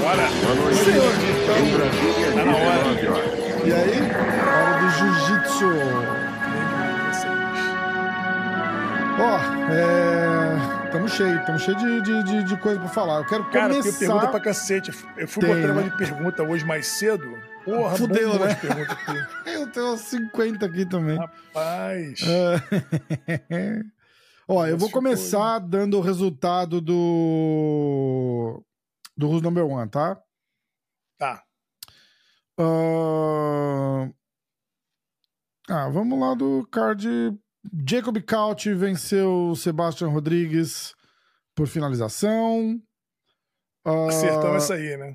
Bora! Boa noite. Senhor, Em Brasília, Tá na hora. 19 horas. E aí? Hora do jiu-jitsu. Ó, é. Tamo cheio, tamo cheio de, de, de, de coisa pra falar. Eu quero Cara, começar... pergunta pra cacete. Eu fui Tem, né? uma de pergunta hoje mais cedo. Porra, Fudeu, bombou né? Eu tenho umas 50 aqui também. Rapaz. É. Ó, eu vou Ficou, começar dando o resultado do. Do Who's Number One, tá? Tá. Ahn, Ah, vamos lá do card. Jacob Couch venceu Sebastian Rodrigues por finalização. Ah, Acertamos essa aí, né?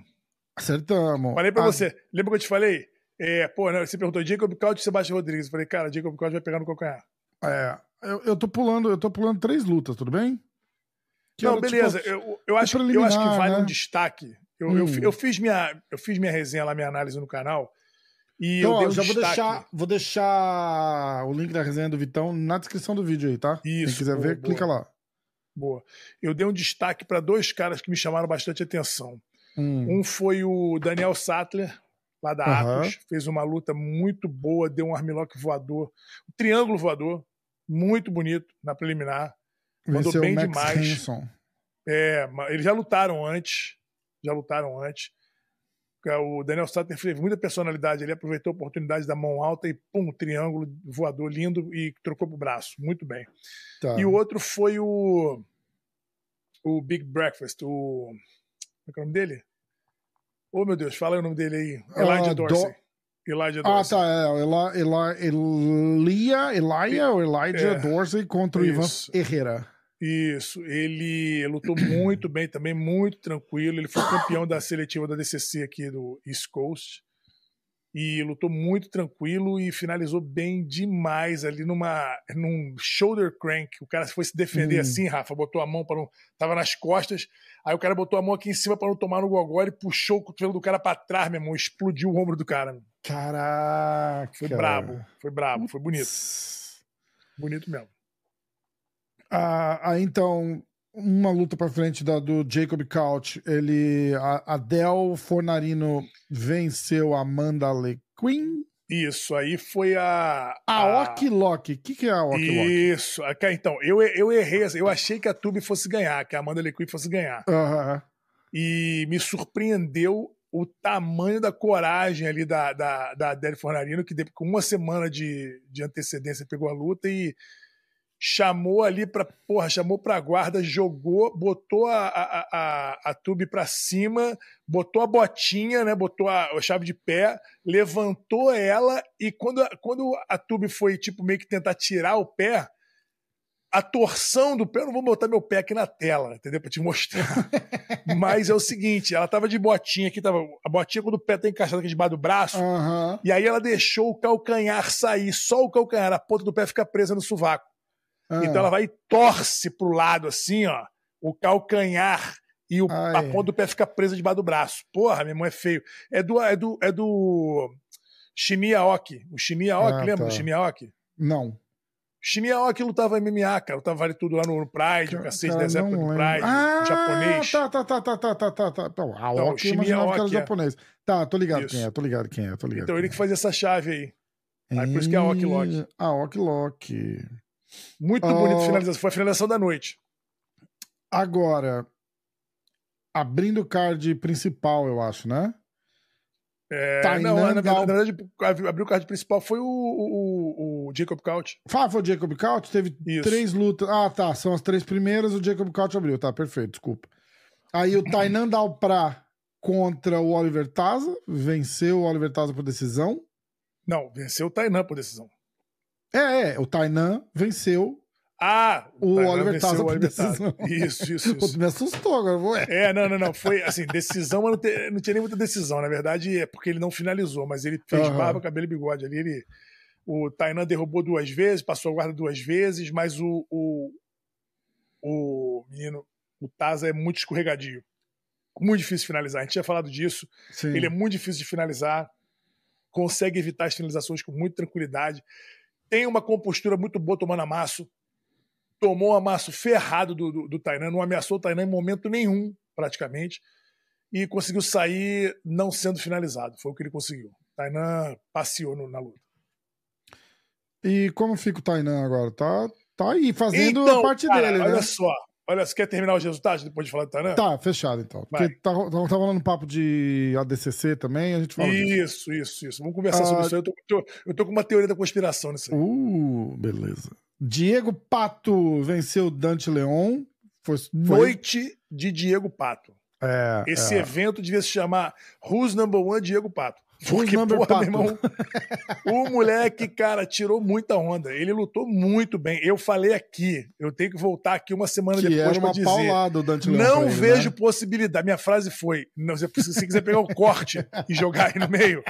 Acertamos. Falei pra Ah, você. Lembra que eu te falei? É, pô, né, você perguntou Jacob Couch e Sebastião Rodrigues. Eu falei, cara, Jacob Couch vai pegar no calcanhar. É, eu, eu tô pulando, eu tô pulando três lutas, tudo bem? Que Não, era, beleza. tipo, eu, eu, acho, eu acho que vale né? um destaque. Eu, eu, Hum. fi- eu fiz minha, eu fiz minha resenha lá, minha análise no canal. E Então, eu ó, dei um já vou deixar, vou deixar o link da resenha do Vitão na descrição do vídeo aí, tá? Isso, Quem quiser boa, ver, boa. clica lá. Boa. Eu dei um destaque para dois caras que me chamaram bastante atenção. Hum. Um foi o Daniel Sattler, lá da Aham. Atos. Fez uma luta muito boa, deu um armlock voador, um triângulo voador, muito bonito na preliminar. mandou Venceu bem Max demais. Hanson. É, eles já lutaram antes. Já lutaram antes. É, O Daniel Sattler teve muita personalidade. Ele aproveitou a oportunidade da mão alta e, pum, triângulo voador lindo e trocou pro braço. Muito bem. Tá. E o outro foi o. O Big Breakfast. O. Como é que é o nome dele? Ô, meu Deus, fala aí o nome dele aí. Elijah Ah, Dorsey. Do- Elijah Ah, Dorsey. tá. É, Ela, ela, Elia, Elia ou Elijah É, Dorsey contra o Ivan. Herrera. Isso, ele lutou muito bem também, muito tranquilo. Ele foi campeão da seletiva da DCC aqui do East Coast. E lutou muito tranquilo e finalizou bem demais ali numa num shoulder crank. O cara foi se defender Hum. assim, Rafa, botou a mão para não tava nas costas. Aí o cara botou a mão aqui em cima para não tomar no gogó e puxou o cotovelo do cara para trás, meu irmão, explodiu o ombro do cara. Caraca. Foi brabo, foi brabo, foi bonito, bonito mesmo. Ah, ah, então, uma luta pra frente da, do Jacob Couch. Ele, a Adel Fornarino venceu a Amanda Lequin. Isso aí foi a A Ok Lock. O que, que é a Ok Lock? Isso. Então, eu, eu errei. Eu achei que a Tube fosse ganhar, que a Amanda Lequim fosse ganhar. Aham. E me surpreendeu o tamanho da coragem ali da, da, da Adele Fornarino, que com uma semana de, de antecedência pegou a luta e chamou ali pra. Porra, chamou pra guarda, jogou, botou a, a, a, a Tube pra cima, botou a botinha, né? Botou a, a chave de pé, levantou ela e quando, quando a Tube foi, tipo, meio que tentar tirar o pé, a torção do pé, eu não vou botar meu pé aqui na tela, entendeu? Pra te mostrar. Mas é o seguinte, ela tava de botinha aqui, tava a botinha quando o pé tá encaixado aqui debaixo do braço, Aham. e aí ela deixou o calcanhar sair, só o calcanhar, a ponta do pé fica presa no sovaco. Ah. Então ela vai e torce pro lado assim, ó, o calcanhar e o- a ponta do pé fica presa debaixo do braço. Porra, meu irmão, é feio. É do é do é do Shimi Aoki. O Shimi Aoki, Ah, lembra tá. do Shimi Aoki? Não. Shimi Aoki lutava MMA, cara. Lutava vale tudo lá no Pride, o cacete dessa não época do. Pride, ah, japonês. Tá, tá, tá, tá, tá, tá, tá, tá. tá. A Não, Ok, eu Shinya imaginava que era é. japonês. Tá, tô ligado Isso. quem é, tô ligado quem é, tô ligado. Então ele que quem fazia essa chave aí. é. Aí por isso que é a Ok Lock. A Ok Lock. Muito Oh. bonito a finalização. Foi a finalização da noite. Agora, abrindo o card principal, eu acho, né? É, Tainan não, na, na Gal- verdade, abriu o card principal foi o, o, o Jacob Couch. Fala, foi o Jacob Couch, teve Isso. três lutas. Ah, tá, são as três primeiras, o Jacob Couch abriu, tá, perfeito, desculpa. Aí o Tainan Dalprá contra o Oliver Taza, venceu o Oliver Taza por decisão. Não, venceu o Tainan por decisão. É, é, o Tainan venceu Ah, o Tainan Oliver o Oliver decisão. Isso, isso, isso. me assustou agora, ué. É, não, não, não. Foi assim, decisão, mas não, te- não tinha nem muita decisão. Na verdade, é porque ele não finalizou, mas ele fez Aham. barba, cabelo e bigode ali. Ele, o Tainan derrubou duas vezes, passou a guarda duas vezes, mas o, o, o menino, o Taza é muito escorregadio. Muito difícil de finalizar. A gente tinha falado disso. Sim. Ele é muito difícil de finalizar, consegue evitar as finalizações com muita tranquilidade, tem uma compostura muito boa tomando amasso. Tomou um amasso ferrado do, do, do Tainan, não ameaçou o Tainan em momento nenhum, praticamente, e conseguiu sair não sendo finalizado. Foi o que ele conseguiu. Tainan passeou no, na luta. E como fica o Tainan agora? Tá, tá aí fazendo então, a parte cara, dele, olha né? só. Olha, você quer terminar os resultados depois de falar do Tainan? Tá, fechado então. Vai. Porque tá, tá, tá falando um papo de ADCC também, a gente fala Isso, disso. isso, isso. Vamos conversar ah, sobre isso. Eu tô, tô, eu tô com uma teoria da conspiração nisso aí. Uh, beleza. Diego Pato venceu Dante Leon. Foi, foi... Noite de Diego Pato. É, Esse é. evento devia se chamar Who's Number One Diego Pato. Porque, porra, Pato. meu irmão, o moleque, cara, tirou muita onda. Ele lutou muito bem. Eu falei aqui, eu tenho que voltar aqui uma semana que depois para dizer. Paulada, o Dante não ele, vejo né? possibilidade. Minha frase foi: não, se você quiser pegar o corte e jogar aí no meio,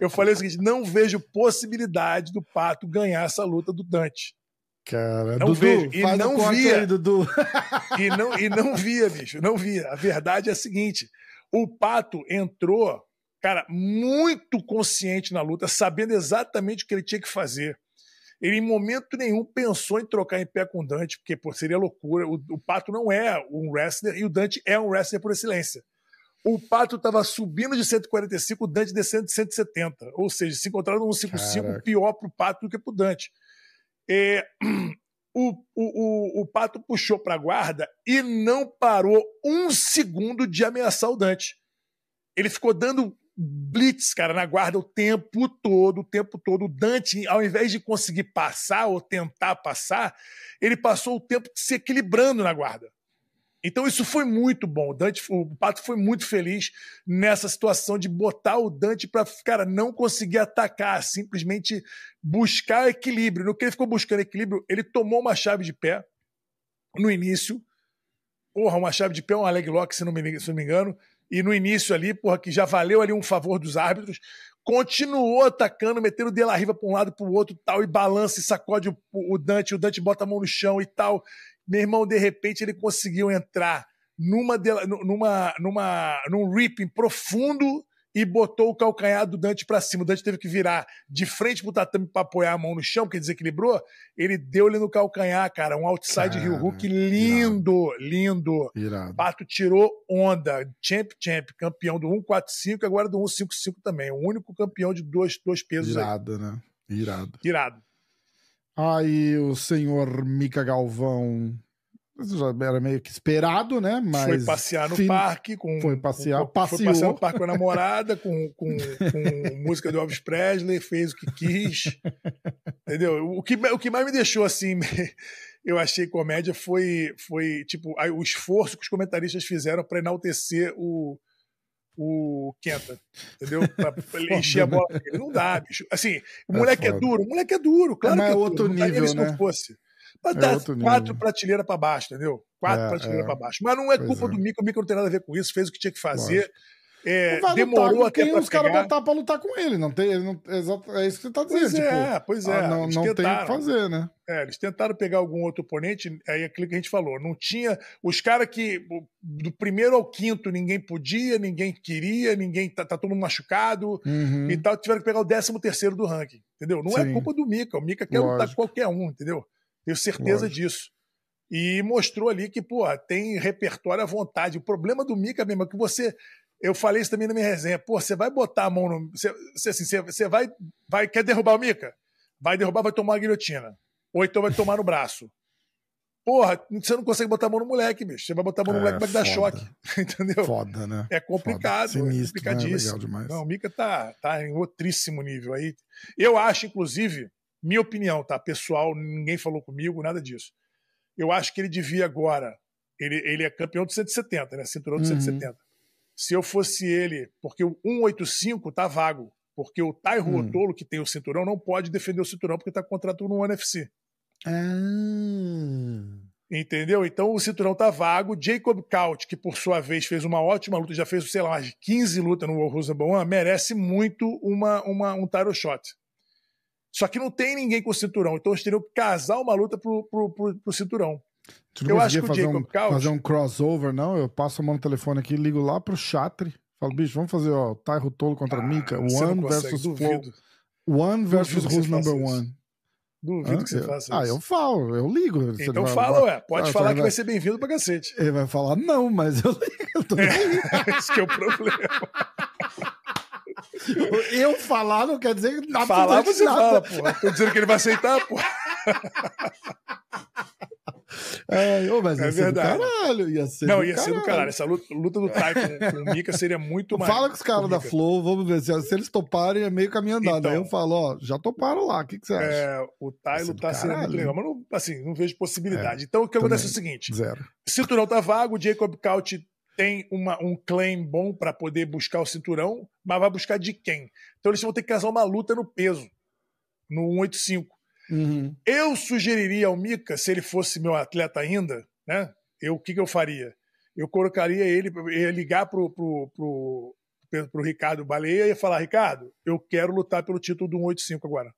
eu falei o seguinte: não vejo possibilidade do Pato ganhar essa luta do Dante. Cara, não Dudu, vejo. E não via. Aí, Dudu. E não, e não via, bicho. Não via. A verdade é a seguinte: o Pato entrou, cara, muito consciente na luta, sabendo exatamente o que ele tinha que fazer. Ele, em momento nenhum, pensou em trocar em pé com o Dante, porque pô, seria loucura. O, o Pato não é um wrestler e o Dante é um wrestler por excelência. O Pato estava subindo de 145, o Dante descendo de 170. Ou seja, se encontraram no 155, Caraca. pior para o Pato do que para o Dante. É, o, o, o, o, Pato puxou para a guarda e não parou um segundo de ameaçar o Dante. Ele ficou dando blitz, cara, na guarda o tempo todo, o tempo todo. O Dante, ao invés de conseguir passar ou tentar passar, ele passou o tempo se equilibrando na guarda. Então isso foi muito bom. O Dante, o Pato foi muito feliz nessa situação de botar o Dante para, cara, não conseguir atacar, simplesmente buscar equilíbrio. No que ele ficou buscando equilíbrio, ele tomou uma chave de pé no início. Porra, uma chave de pé, um leg lock, se não me, se não me engano. E no início ali, porra, que já valeu ali um favor dos árbitros. Continuou atacando, metendo o De La Riva para um lado para o outro tal, e balança e sacode o, o Dante. O Dante bota a mão no chão e tal. Meu irmão, de repente, ele conseguiu entrar numa, numa, numa, num ripping profundo e botou o calcanhar do Dante para cima. O Dante teve que virar de frente pro tatame para apoiar a mão no chão, porque desequilibrou. Ele deu-lhe no calcanhar, cara. Um outside heel hook lindo, irado. lindo. Irado. Pato tirou onda. Champ, champ. Campeão do 145 agora do 155 também. O único campeão de dois, dois pesos Irado, aí. né? Irado. Irado. Aí o senhor Mica Galvão já era meio que esperado, né? Mas foi passear no fin... parque com foi passear, com, foi passear no parque com a namorada, com, com, com música do Elvis Presley, fez o que quis, entendeu? O que, o que mais me deixou assim, eu achei comédia foi foi tipo o esforço que os comentaristas fizeram para enaltecer o o Kenta, entendeu? Pra, encher a bola. Ele não dá, bicho. Assim, o é moleque é, é duro, o moleque é duro, claro é, que é outro duro. nível, se né? não fosse. Mas é dá quatro prateleiras para baixo, entendeu? Quatro é, prateleiras é. para baixo. Mas não é culpa é. do Mico, o Mico não tem nada a ver com isso, fez o que tinha que fazer. É, demorou até para os caras botar para lutar com ele, não tem, ele não, exato, é isso que você tá dizendo. Pois tipo, é, pois é. Ah, não, não tem o que fazer, né? É, eles tentaram pegar algum outro oponente, aí é aquilo que a gente falou, não tinha os caras que do primeiro ao quinto ninguém podia, ninguém queria, ninguém tá, tá todo mundo machucado uhum. e tal, tiveram que pegar o décimo terceiro do ranking, entendeu? Não Sim. é culpa do Mika, o Mika quer Lógico. lutar com qualquer um, entendeu? Tenho certeza Lógico. disso. E mostrou ali que, pô, tem repertório à vontade. O problema do Mika mesmo é que você. Eu falei isso também na minha resenha. Pô, você vai botar a mão no. Você, você, assim, você, você vai, vai. Quer derrubar o Mika? Vai derrubar, vai tomar uma guilhotina. Ou então vai tomar no braço. Porra, você não consegue botar a mão no moleque, bicho. Você vai botar a mão no É, moleque, vai dar choque. Entendeu? Foda, né? É complicado, Foda. é Sinistro, né? complicadíssimo. Legal demais. Não, o Mika tá, tá em outríssimo nível aí. Eu acho, inclusive, minha opinião, tá? Pessoal, ninguém falou comigo, nada disso. Eu acho que ele devia agora. Ele, ele é campeão de 170, né? Cinturão de Uhum. 170. Se eu fosse ele, porque o 185 tá vago. Porque o Tairo Hum. Otolo, que tem o cinturão, não pode defender o cinturão porque tá com contrato no UFC. Ah. Entendeu? Então o cinturão tá vago. Jacob Couch, que por sua vez fez uma ótima luta, já fez, sei lá, mais de 15 lutas no World Number One, merece muito uma, uma, um title shot. Só que não tem ninguém com cinturão, então eles teriam que casar uma luta pro, pro, pro, pro cinturão. Tu não Eu acho que o fazer um, Couch- fazer um crossover, não? Eu passo a mão no telefone aqui, ligo lá pro Chatri. Falo, bicho, vamos fazer, ó, Tairo Tolo contra Ah, Mika. One versus Flow. One versus Who's Number isso. One. Duvido ah, que você faça ah, isso. Ah, eu falo, eu ligo. Então fala, ué. Pode ah, falar que vai... vai ser bem-vindo pra cacete. Ele vai falar, não, mas eu ligo. É, esse que é o problema. Eu falar não quer dizer nada. Falar você fala, pô. Tô dizendo que ele vai aceitar, pô. É, mas é ia verdade. caralho. Ia ser não, ia caralho. ser do caralho. Essa luta, luta do Tai com, com o Mika seria muito mais. Fala com os caras da Flow, vamos ver. Se, se, eles toparem, é meio caminho andado. Então, Aí eu falo, ó, já toparam lá. O que, que você acha? É, o Tai lutar seria muito legal. Mas não, assim, não vejo possibilidade. É, então o que acontece é o seguinte: zero. Cinturão tá vago, o Jacob Couch tem uma, um claim bom para poder buscar o cinturão, mas vai buscar de quem? Então eles vão ter que casar uma luta no peso, no 185. Uhum. Eu sugeriria ao Mika, se ele fosse meu atleta ainda, né? Eu, o que, que eu faria? Eu colocaria ele, ia ligar pro, pro, pro, pro Ricardo Baleia e ia falar: Ricardo, eu quero lutar pelo título do 185 agora.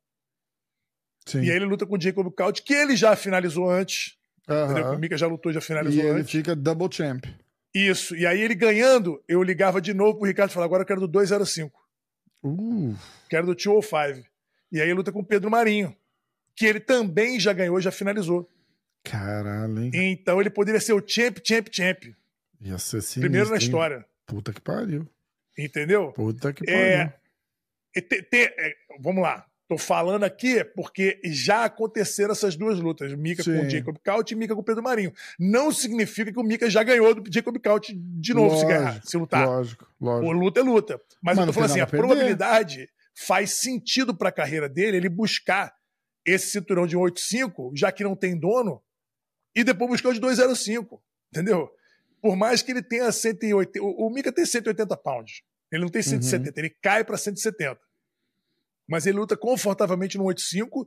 Sim. E aí ele luta com o Jacob Couch, que ele já finalizou antes. Uhum. O Mika já lutou, já finalizou e ele antes. fica double champ. Isso. E aí ele ganhando, eu ligava de novo pro Ricardo e falava: agora eu quero do 205. Uh. Quero do 205. E aí ele luta com o Pedro Marinho que ele também já ganhou, já finalizou. Caralho, hein? Então ele poderia ser o champ, champ, champ. Ia ser sinistro, Primeiro na história. Hein? Puta que pariu. Entendeu? Puta que é, pariu. Te, te, é, vamos lá. Tô falando aqui porque já aconteceram essas duas lutas. Mika Sim. com o Jacob Couch e Mika com o Pedro Marinho. Não significa que o Mika já ganhou do Jacob Couch de novo lógico, se ganhar, se lutar. Lógico, lógico. O luta é luta. Mas, Mas eu tô falando assim, a probabilidade faz sentido para a carreira dele ele buscar esse cinturão de 185, já que não tem dono, e depois buscar o de 205, entendeu? Por mais que ele tenha 180, o, o Mika tem 180 pounds, ele não tem 170, uhum. ele cai para 170. Mas ele luta confortavelmente no 85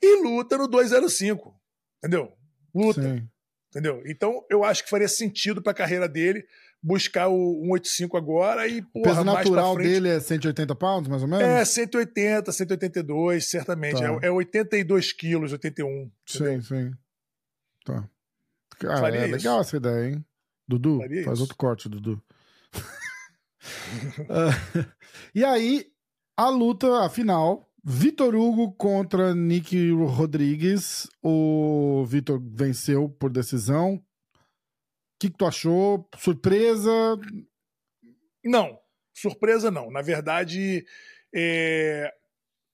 e luta no 205, entendeu? Luta. Sim. Entendeu? Então, eu acho que faria sentido para a carreira dele buscar o 185 agora e, porra, O peso natural dele é 180 pounds, mais ou menos? É, 180, 182, certamente. Tá. É, é 82 quilos, 81. Sim, sim. Tá. Cara, é isso. legal essa ideia, hein? Dudu, Faria faz isso. outro corte, Dudu. uh, e aí, a luta, a final, Vitor Hugo contra Nick Rodrigues. O Vitor venceu por decisão que, que tu achou? Surpresa? Não, surpresa não. Na verdade, é,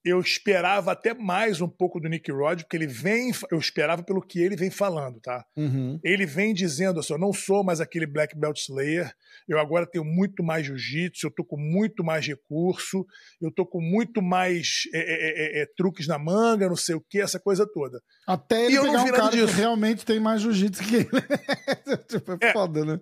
eu esperava até mais um pouco do Nick Rod, porque ele vem. Eu esperava pelo que ele vem falando, tá? Uhum. Ele vem dizendo assim: eu não sou mais aquele Black Belt Slayer, eu agora tenho muito mais jiu-jitsu, eu tô com muito mais recurso, eu tô com muito mais é, é, é, é truques na manga, não sei o que, essa coisa toda. Até ele e pegar um cara disso. que realmente tem mais jiu-jitsu que ele. tipo, é, foda, né?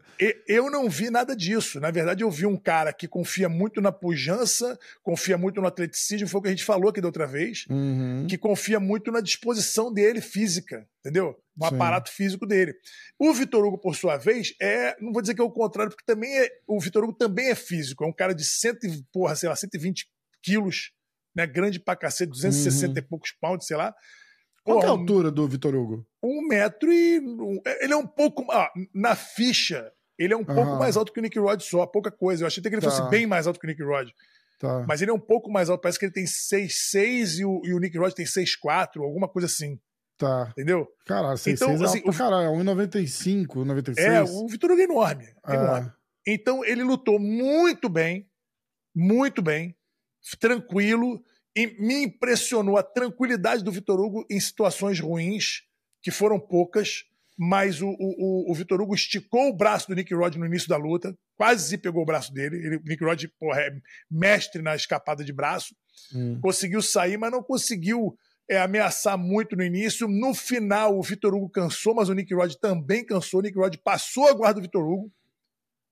Eu não vi nada disso. Na verdade, eu vi um cara que confia muito na pujança, confia muito no atleticismo, foi o que a gente falou aqui da outra vez, uhum. que confia muito na disposição dele física, entendeu? No Sim. aparato físico dele. O Vitor Hugo, por sua vez, é. Não vou dizer que é o contrário, porque também é. O Vitor Hugo também é físico. É um cara de cento, porra, sei lá, 120 quilos, né? Grande pra cacete, 260 uhum. e poucos pounds, sei lá. Qual é a altura do Vitor Hugo? Um metro e. Ele é um pouco. Ah, na ficha, ele é um uhum. pouco mais alto que o Nick Rod só, pouca coisa. Eu achei até que ele tá. fosse bem mais alto que o Nick Rod. Tá. Mas ele é um pouco mais alto, parece que ele tem 6'6 e o, e o Nick Rod tem 6'4, alguma coisa assim. Tá. Entendeu? Caralho, 6'6 então, é assim, alto caralho, 1,95, 96. É, o Vitor Hugo é enorme, é. enorme. Então ele lutou muito bem, muito bem, tranquilo, e me impressionou a tranquilidade do Vitor Hugo em situações ruins, que foram poucas, mas o, o, o Vitor Hugo esticou o braço do Nick Rod no início da luta, quase pegou o braço dele. Ele, o Nick Rod porra, é mestre na escapada de braço, hum. conseguiu sair, mas não conseguiu é, ameaçar muito no início. No final, o Vitor Hugo cansou, mas o Nick Rod também cansou. O Nick Rod passou a guarda do Vitor Hugo.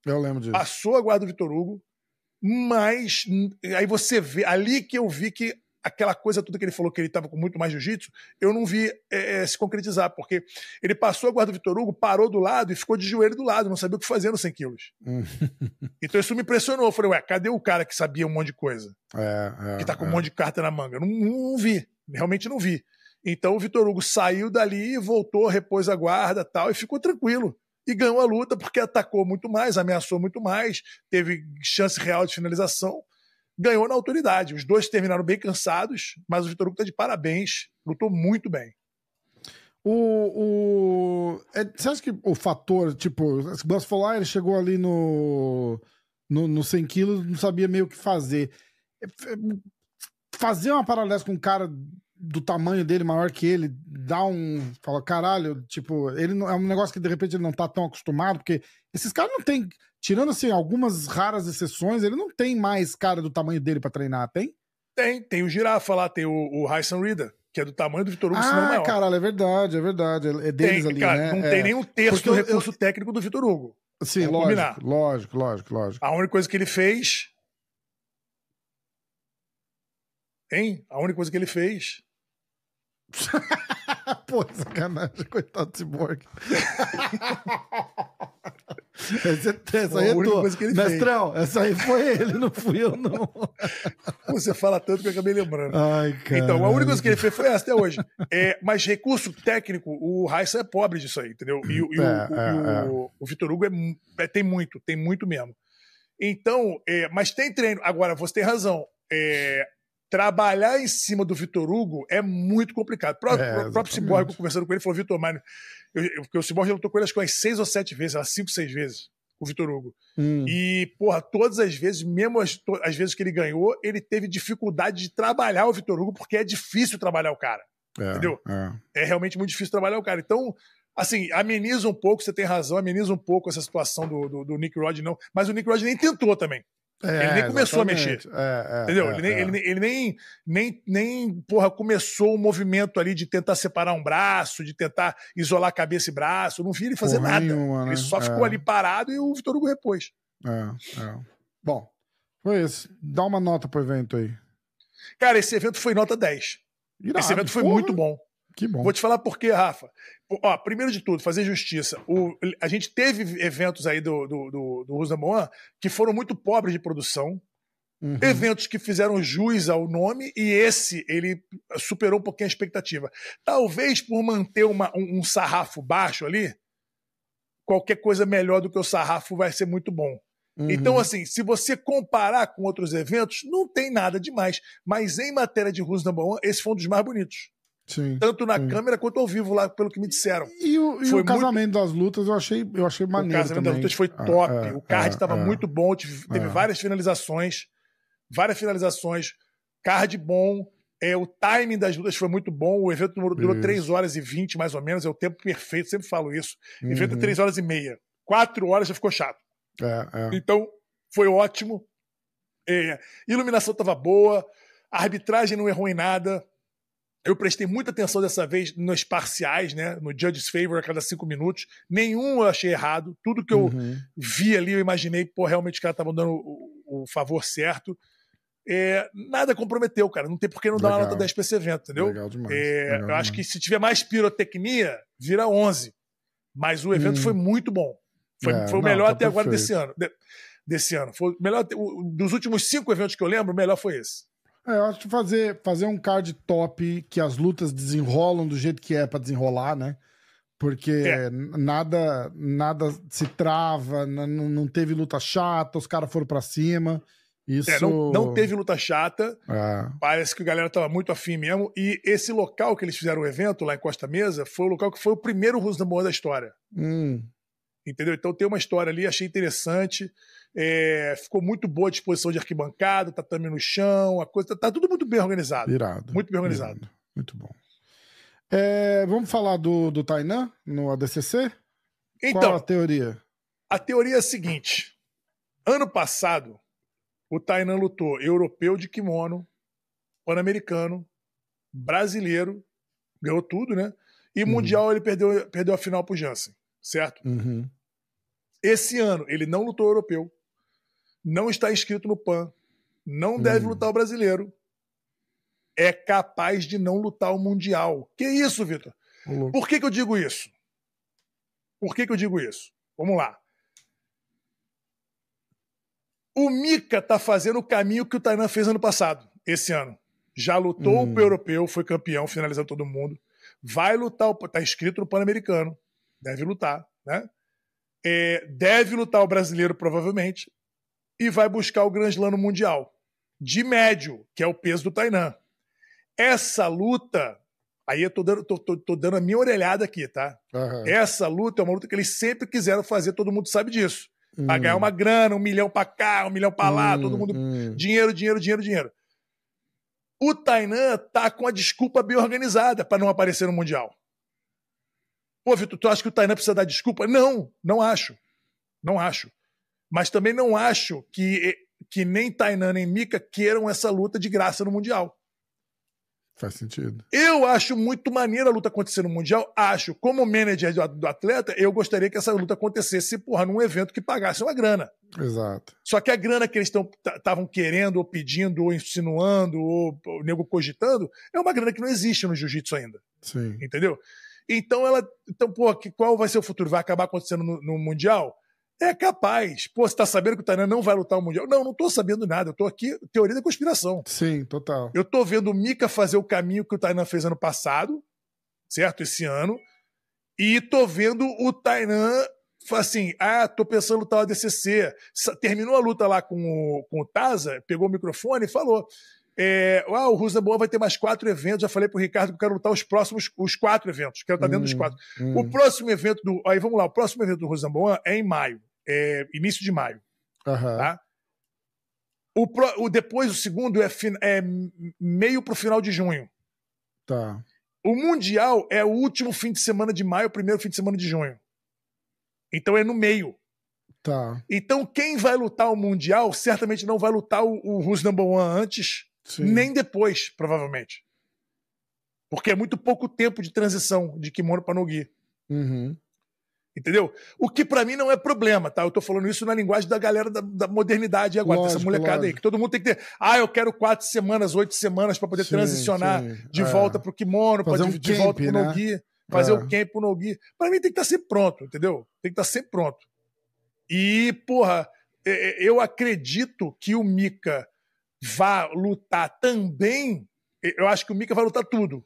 Eu lembro disso. Passou a guarda do Vitor Hugo, mas aí você vê, ali que eu vi que aquela coisa toda que ele falou que ele estava com muito mais jiu-jitsu, eu não vi é, é, se concretizar, porque ele passou a guarda do Vitor Hugo, parou do lado e ficou de joelho do lado, não sabia o que fazer nos 100 quilos. Hum. então isso me impressionou. Eu falei, ué, cadê o cara que sabia um monte de coisa? É, é, que tá com é. um monte de carta na manga? Não, não, não vi, realmente não vi. Então o Vitor Hugo saiu dali, voltou, repôs a guarda tal, e ficou tranquilo. E ganhou a luta porque atacou muito mais, ameaçou muito mais, teve chance real de finalização ganhou na autoridade. Os dois terminaram bem cansados, mas o Vitor Hugo está de parabéns, lutou muito bem. O, o, é, você acha que o fator, tipo, o Blas falou, ah, ele chegou ali no, no, no 100 quilos, não sabia meio o que fazer. É, fazer uma paralela com um cara do tamanho dele, maior que ele, dá um. Fala, caralho, tipo, ele não, é um negócio que de repente ele não tá tão acostumado, porque esses caras não tem. Tirando assim, algumas raras exceções, ele não tem mais cara do tamanho dele para treinar, tem? Tem, tem o girafa lá, tem o, o Hyson Reader que é do tamanho do Vitor Hugo, ah, senão maior. caralho, é verdade, é verdade. É deles tem, ali, cara, né? Não é. tem nem um terço Porque do recurso eu... técnico do Vitor Hugo. Sim, lógico, combinar. lógico, lógico, lógico. A única coisa que ele fez... Hein? A única coisa que ele fez... Pô, sacanagem, coitado do Cyborg. Essa, essa aí é tua. Mestrão, fez. essa aí foi ele, não fui eu, não. Você fala tanto que eu acabei lembrando. Ai. Então, a única coisa que ele fez foi essa até hoje. É, mas recurso técnico, o Raissa é pobre disso aí, entendeu? E, e é, o, é, o, é. o, Vitor Hugo é, é, tem muito, tem muito mesmo. Então, é, mas tem treino. Agora, você tem razão. É, trabalhar em cima do Vitor Hugo é muito complicado. O próprio, Cyborg, conversando com ele, falou: Vitor, mano, porque o Cyborg já lutou com ele acho que umas seis ou sete vezes, umas cinco, seis vezes, o Vitor Hugo. Hum. E, porra, todas as vezes, mesmo as, as vezes que ele ganhou, ele teve dificuldade de trabalhar o Vitor Hugo, porque é difícil trabalhar o cara. É, entendeu? É. é realmente muito difícil trabalhar o cara. Então, assim, ameniza um pouco, você tem razão, ameniza um pouco essa situação do, do, do Nick Rod, não. Mas o Nick Rod nem tentou também. É, ele nem começou exatamente. a mexer. É, é, entendeu? ele, nem, é, ele, ele, nem, nem, nem porra, começou um movimento ali de tentar separar um braço, de tentar isolar cabeça e braço. Eu não vi ele fazer porra nada. Nenhuma, né? Ele só ficou ali parado e o Vitor Hugo repôs. Bom, foi isso. Dá uma nota pro evento aí. Cara, esse evento foi nota 10. Irado, esse evento foi porra. muito bom. Que bom. Vou te falar por quê, Rafa. Ó, primeiro de tudo, fazer justiça. O, a gente teve eventos aí do, do, do, do Moan que foram muito pobres de produção. Uhum. Eventos que fizeram jus ao nome e esse ele superou um pouquinho a expectativa. Talvez por manter uma, um, um sarrafo baixo ali, qualquer coisa melhor do que o sarrafo vai ser muito bom. Uhum. Então, assim, se você comparar com outros eventos, não tem nada demais. Mas em matéria de Rusa One, esse foi um dos mais bonitos. Sim, tanto na sim. câmera quanto ao vivo lá, pelo que me disseram. E o, e o casamento muito... das lutas eu achei, eu achei maneiro. O casamento também. das lutas foi ah, top. É, o card estava é, é, muito bom, teve, teve várias finalizações. Várias finalizações. Card bom. É, o timing das lutas foi muito bom. O evento durou, durou 3 horas e 20, mais ou menos. É o tempo perfeito, sempre falo isso. O evento é uhum. é 3 horas e meia. 4 horas já ficou chato. É, é. Então, foi ótimo. É, iluminação estava boa. A arbitragem não errou em nada. Eu prestei muita atenção dessa vez nos parciais, né? No Judge's Favor a cada cinco minutos. Nenhum eu achei errado. Tudo que eu uhum. vi ali, eu imaginei, pô, realmente os caras estavam dando o, o, favor certo. É, nada comprometeu, cara. Não tem por que não Legal. dar uma nota 10 pra esse evento, entendeu? Legal demais. É, Legal eu demais. acho que se tiver mais pirotecnia, vira 11. Mas o evento hum. foi muito bom. Foi, é, foi o melhor tá até perfeito. agora desse ano. De, desse ano. Foi melhor, o, dos últimos cinco eventos que eu lembro, o melhor foi esse. É, eu acho que fazer, fazer um card top que as lutas desenrolam do jeito que é para desenrolar, né? Porque é. nada nada se trava, não, teve luta chata, os caras foram para cima. Isso... É, não, não, teve luta chata. É. Parece que a galera tava muito afim mesmo. E esse local que eles fizeram o evento, lá em Costa Mesa, foi o local que foi o primeiro Rusnamor da história. Hum. Entendeu? Então tem uma história ali, achei interessante. É, ficou muito boa a disposição de arquibancada, tatame no chão, a coisa tá, tá tudo muito bem organizado. Virado. Muito bem organizado. Muito bom. É, vamos falar do, do Tainan no ADCC? Então, Qual a teoria? A teoria é a seguinte: ano passado, o Tainan lutou europeu de kimono, pan-americano, brasileiro, ganhou tudo, né? E uhum. mundial ele perdeu, perdeu a final pro Jansen, certo? Uhum. Esse ano ele não lutou europeu, não está inscrito no PAN, não deve hum. lutar o brasileiro, é capaz de não lutar o Mundial. Que isso, Vitor? Por que, que eu digo isso? Por que, que eu digo isso? Vamos lá. O Mika tá fazendo o caminho que o Tainan fez ano passado, esse ano. Já lutou hum. o europeu, foi campeão, finalizando todo mundo. Vai lutar, o, tá inscrito no Pan-Americano. Deve lutar, né? É, deve lutar o brasileiro, provavelmente e vai buscar o Grand Slam no Mundial. de médio, que é o peso do Tainan. Essa luta, aí eu tô dando, tô, tô, tô dando a minha orelhada aqui, tá? Aham. Essa luta é uma luta que eles sempre quiseram fazer, todo mundo sabe disso. Pra Hum. ganhar uma grana, um milhão pra cá, um milhão pra lá, Hum, todo mundo. hum. Dinheiro, dinheiro, dinheiro, dinheiro. O Tainan tá com a desculpa bem organizada pra não aparecer no Mundial. Pô, Vitor, tu acha que o Tainan precisa dar desculpa? Não, não acho. Não acho. Mas também não acho que, que nem Tainan nem Mika queiram essa luta de graça no Mundial. Faz sentido. Eu acho muito maneiro a luta acontecer no Mundial. Acho. Como manager do atleta, eu gostaria que essa luta acontecesse, porra, num evento que pagasse uma grana. Exato. Só que a grana que eles estavam querendo, ou pedindo, ou insinuando, ou o nego cogitando, é uma grana que não existe no jiu-jitsu ainda. Sim. Entendeu? Então ela. Então, pô, que, qual vai ser o futuro? Vai acabar acontecendo no, no Mundial? É capaz. Pô, você tá sabendo que o Tainan não vai lutar o Mundial? Não, não tô sabendo nada. Eu tô aqui, teoria da conspiração. Sim, total. Eu tô vendo o Mika fazer o caminho que o Tainan fez ano passado, certo? Esse ano. E tô vendo o Tainan assim, ah, tô pensando em lutar o ADCC. Terminou a luta lá com o, com o Taza, pegou o microfone e falou. É, ah, o Rosenborg vai ter mais quatro eventos. Já falei pro Ricardo que eu quero lutar os próximos, os quatro eventos. Quero estar dentro dos Hum, quatro. hum. O próximo evento do. Aí vamos lá, o próximo evento do Rosenborg é em maio. É início de maio Aham. tá? O, pro- o depois, o segundo, é, fin- é meio pro final de junho. Tá. O Mundial é o último fim de semana de maio, o primeiro fim de semana de junho. Então é no meio. Tá. Então quem vai lutar o Mundial certamente não vai lutar o, o Who's Number One antes, Sim. nem depois, provavelmente. Porque é muito pouco tempo de transição de kimono para no-gi. Uhum. Entendeu? O que pra mim não é problema, tá? Eu tô falando isso na linguagem da galera da, da modernidade agora, dessa Lógico, molecada aí, lógico. que todo mundo tem que ter. Ah, eu quero quatro semanas, oito semanas pra poder Sim, transicionar sim. de É. volta pro kimono, pra Fazer de, um de camp, volta pro né? no-gi, fazer É. o camp pro no-gi. Pra mim tem que estar sempre pronto, entendeu? Tem que estar sempre pronto. E, porra, é, é, eu acredito que o Mika vá lutar também. Eu acho que o Mika vai lutar tudo.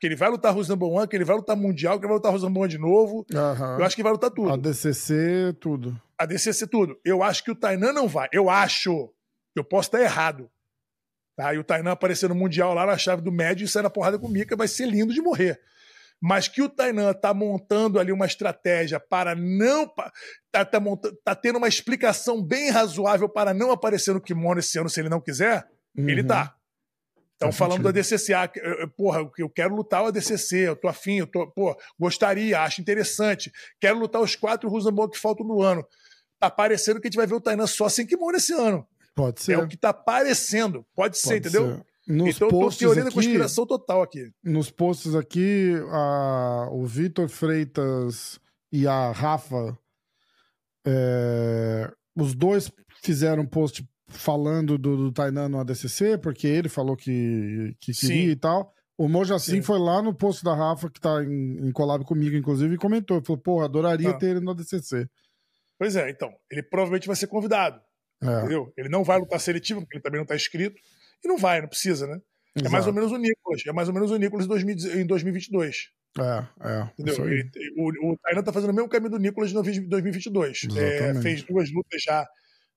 Que ele vai lutar One, que ele vai lutar Mundial, que ele vai lutar One de novo. Aham. Eu acho que vai lutar tudo. A DCC, tudo. A DCC tudo. Eu acho que o Tainan não vai. Eu acho. Eu posso estar errado. Tá? E o Tainan aparecer no Mundial lá na chave do médio e sair na porrada com o Mika vai ser lindo de morrer. Mas que o Tainan tá montando ali uma estratégia para não. pa- Tá, tá, tá tendo uma explicação bem razoável para não aparecer no kimono esse ano se ele não quiser, ele Uhum. tá. Estão Faz falando do ADCC. Ah, que- eu- eu- porra, eu- quero lutar o ADCC, eu tô afim, eu tô, pô, gostaria, acho interessante. Quero lutar os quatro Rosenborg que faltam no ano. Tá parecendo que a gente vai ver o Tainan só sem kimono esse ano. Pode ser. É o que tá parecendo. Pode, ser, Pode entendeu? ser. Nos então eu tô posts teoria da aqui, conspiração total aqui. nos posts aqui, a- o Vitor Freitas e a Rafa, é, os dois fizeram um post falando do, do Tainan no ADCC, porque ele falou que, que queria Sim. e tal. O Mojacin Sim. foi lá no post da Rafa, que tá em, em collab comigo, inclusive, e comentou. Falou, pô, adoraria Ah. ter ele no ADCC. Pois é, então. Ele provavelmente vai ser convidado. É, Entendeu? Ele não vai lutar seletivo, porque ele também não tá inscrito. E não vai, não precisa, né? É exato. mais ou menos o Nicolas. É mais ou menos o Nicolas em 2000 em 2022. É, é. Entendeu? o, o Tainan tá fazendo o mesmo caminho do Nicolas de 2022. É, fez duas lutas já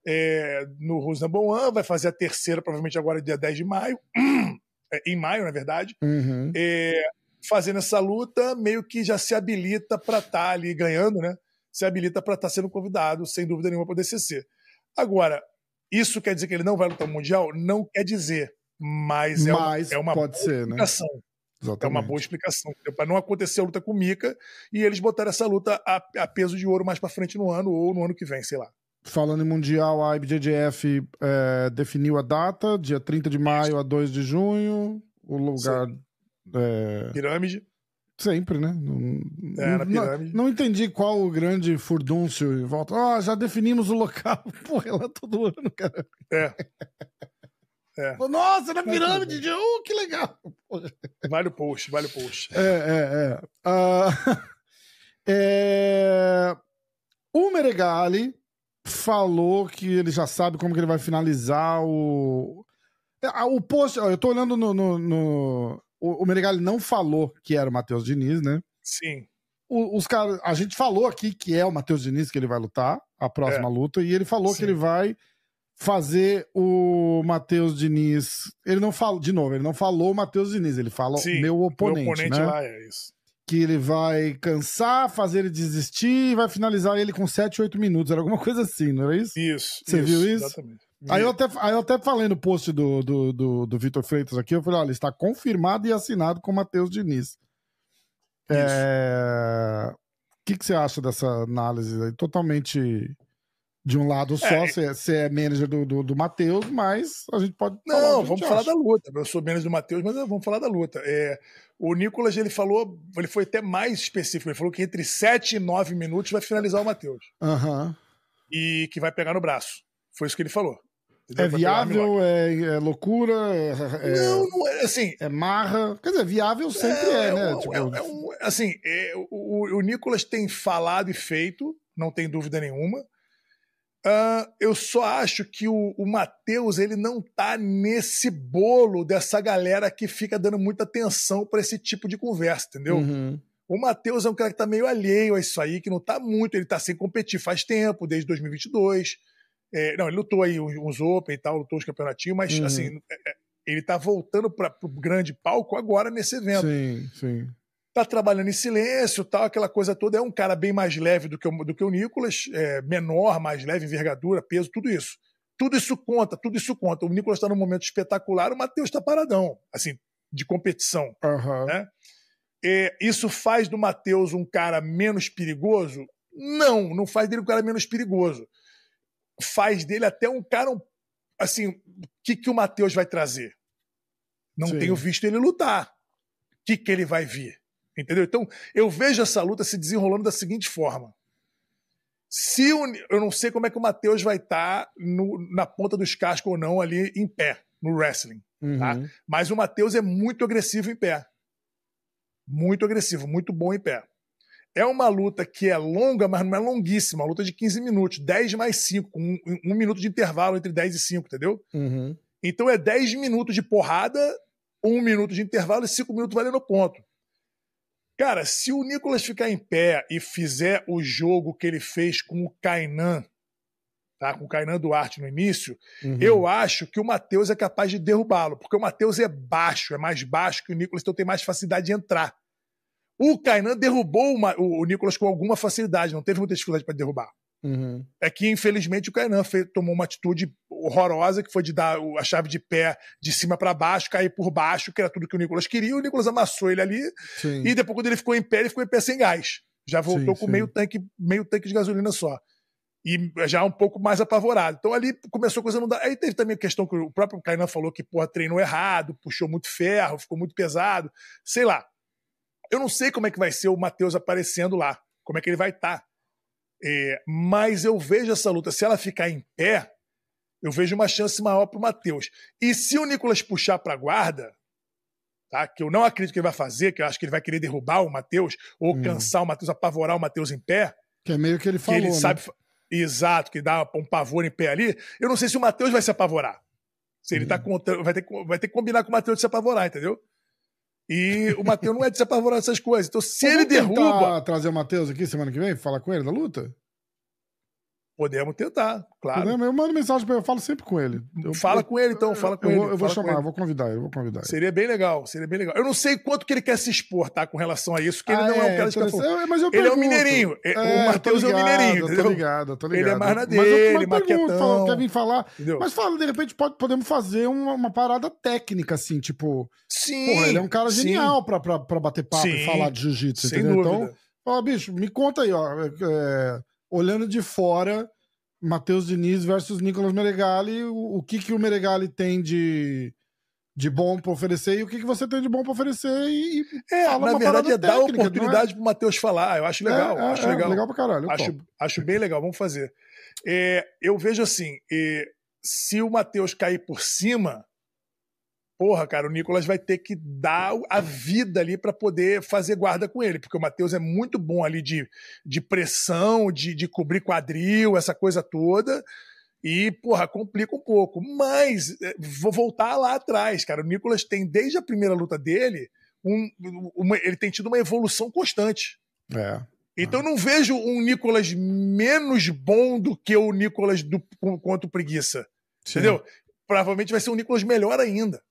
é, no Rosenborg, vai fazer a terceira, provavelmente agora dia 10 de maio. É, em maio, na verdade. Uhum. É, fazendo essa luta, meio que já se habilita para estar ali ganhando, né? Se habilita para estar sendo convidado, sem dúvida nenhuma, para o DCC. Agora, isso quer dizer que ele não vai lutar o Mundial? Não quer dizer. Mas é, Mas uma, é uma pode boa ser, né? explicação. É Exatamente. uma boa explicação. Para não acontecer a luta com o Mika e eles botaram essa luta a, a peso de ouro mais para frente no ano ou no ano que vem, sei lá. Falando em Mundial, a IBJJF é, definiu a data, dia 30 de maio a 2 de junho. O lugar. é, Pirâmide. Sempre, né? Não, É, na não- pirâmide. não entendi qual o grande furdúncio em volta. Ah, já definimos o local. Porra, é lá todo ano, cara. É. É. Nossa, na pirâmide de. Oh, que legal. Porra. Vale o post, vale o post. É, é, é. Ah, é, O Meregali falou que ele já sabe como que ele vai finalizar o. Ah, O post, ó, eu tô olhando no. no, no- O o Meregali não falou que era o Matheus Diniz, né? Sim. O- Os caras, a gente falou aqui que é o Matheus Diniz que ele vai lutar, a próxima luta, e ele falou É. Sim. que ele vai fazer o Matheus Diniz. Ele não falou, de novo, ele não falou o Matheus Diniz, ele fala Sim, meu oponente. Meu oponente né? lá é isso. Que ele vai cansar, fazer ele desistir e vai finalizar ele com 7, 8 minutos. Era alguma coisa assim, não era isso? Isso. Você viu isso? Exatamente. Aí eu, até, aí eu até falei no post do, do, do, do Vitor Freitas aqui, eu falei, olha, está confirmado e assinado com o Matheus Diniz. É... O que, que você acha dessa análise aí? Totalmente de um lado só, é, você é, é manager do, do, do Matheus, mas a gente pode. Não, falar vamos falar da luta. Eu sou manager do Matheus, mas vamos falar da luta. É, o Nicolas, ele falou, ele foi até mais específico, ele falou que entre 7 e 9 minutos vai finalizar o Matheus. Uhum. E que vai pegar no braço. Foi isso que ele falou. Entendeu? É viável, é, é, loucura, é, é, não, não é assim. É marra. Quer dizer, viável sempre é, é né? tipo... um, assim, o, o Nicolas tem falado e feito, não tem dúvida nenhuma. Uh, eu só acho que o, o Matheus ele não tá nesse bolo dessa galera que fica dando muita atenção para esse tipo de conversa, entendeu? Uhum. O Matheus é um cara que tá meio alheio a isso aí, que não tá muito, ele tá sem competir faz tempo, desde 2022. É, não, ele lutou aí uns Open e tal, lutou os campeonatinhos, mas uhum. assim, é, é, ele tá voltando para o grande palco agora nesse evento. Sim, sim tá trabalhando em silêncio, tal, aquela coisa toda. É um cara bem mais leve do que o, do que o Nicolas, é, menor, mais leve, envergadura, peso, tudo isso. Tudo isso conta, tudo isso conta. O Nicolas está num momento espetacular, o Matheus está paradão, assim, de competição. Uhum. Né? É, isso faz do Matheus um cara menos perigoso? Não, não faz dele um cara menos perigoso. Faz dele até um cara, assim, o que, que o Matheus vai trazer? Não Sim. tenho visto ele lutar. O que, que ele vai vir? Entendeu? Então, eu vejo essa luta se desenrolando da seguinte forma. Se o, eu não sei como é que o Matheus vai estar tá na ponta dos cascos ou não ali em pé, no wrestling. Tá? Uhum. Tá? Mas o Matheus é muito agressivo em pé. Muito agressivo, muito bom em pé. É uma luta que é longa, mas não é longuíssima. Uma luta de 15 minutos, 10 mais 5, com um, um minuto de intervalo entre 10 e 5, entendeu? Uhum. Então é 10 minutos de porrada, um minuto de intervalo e 5 minutos valendo ponto. Cara, se o Nicolas ficar em pé e fizer o jogo que ele fez com o Kainan, tá? com o Kainan Duarte no início, uhum. eu acho que o Matheus é capaz de derrubá-lo, porque o Matheus é baixo, é mais baixo que o Nicolas, então tem mais facilidade de entrar. O Kainan derrubou o, o Nicolas com alguma facilidade, não teve muita dificuldade para derrubar. Uhum. É que, infelizmente, o Kainan tomou uma atitude horrorosa, que foi de dar a chave de pé de cima para baixo, cair por baixo, que era tudo que o Nicolas queria. O Nicolas amassou ele ali. Sim. E depois, quando ele ficou em pé, ele ficou em pé sem gás. Já voltou sim, com sim. meio tanque, meio tanque de gasolina só. E já um pouco mais apavorado. Então ali começou a coisa não dar. Aí teve também a questão que o próprio Kainan falou que, porra, treinou errado, puxou muito ferro, ficou muito pesado. Sei lá. Eu não sei como é que vai ser o Matheus aparecendo lá. Como é que ele vai estar. Tá. É, mas eu vejo essa luta, se ela ficar em pé, eu vejo uma chance maior para o Matheus. E se o Nicolas puxar para a guarda, tá? que eu não acredito que ele vai fazer, que eu acho que ele vai querer derrubar o Matheus, ou hum. cansar o Matheus, apavorar o Matheus em pé. Que é meio que ele falou. Que ele né? sabe. Exato, que dá um pavor em pé ali. Eu não sei se o Matheus vai se apavorar. Se ele hum. tá contando, vai ter, vai ter que combinar com o Matheus de se apavorar, entendeu? E o Matheus não é de se apavorar dessas coisas. Então, se ele derruba. trazer o Matheus aqui semana que vem? Falar com ele da luta? Podemos tentar, claro. Podemos, eu mando mensagem para ele, eu falo sempre com ele. Eu, fala com ele, então, fala com eu ele. Eu vou chamar, eu vou convidar eu vou convidar. Seria bem legal, seria bem legal. Eu não sei quanto que ele quer se expor, tá, com relação a isso, que ele ah, não é, um cara de eu, mas eu Ele é um mineirinho. É, o Matheus é um mineirinho, entendeu? Tô ligado, tô ligado. Ele é mais na dele, mas eu, maquetão. quer vir falar. Entendeu? Mas fala, de repente pode, podemos fazer uma, uma parada técnica, assim, tipo... Sim, Porra, ele é um cara genial pra, pra, pra bater papo sim, e falar de jiu-jitsu, entendeu? Dúvida. Então, ó, bicho, me conta aí, ó. É, olhando de fora Matheus Diniz versus Nicolas Meregali, o, o, que, que o Meregali tem de, de bom para oferecer e o que, que você tem de bom para oferecer e é, na verdade é dar oportunidade é? para o Matheus falar, eu acho legal, é, é, acho legal. legal pra caralho. Acho, acho bem legal, vamos fazer. É, eu vejo assim, é, se o Matheus cair por cima, porra, cara, o Nicolas vai ter que dar a vida ali para poder fazer guarda com ele, porque o Matheus é muito bom ali de, de pressão, de, de cobrir quadril, essa coisa toda. E, porra, complica um pouco. Mas, é, vou voltar lá atrás, cara. O Nicolas tem, desde a primeira luta dele, um, uma, ele tem tido uma evolução constante. É. Então, não vejo um Nicolas menos bom do que o Nicolas do, quanto preguiça. Sim. Entendeu? Provavelmente vai ser um Nicolas melhor ainda.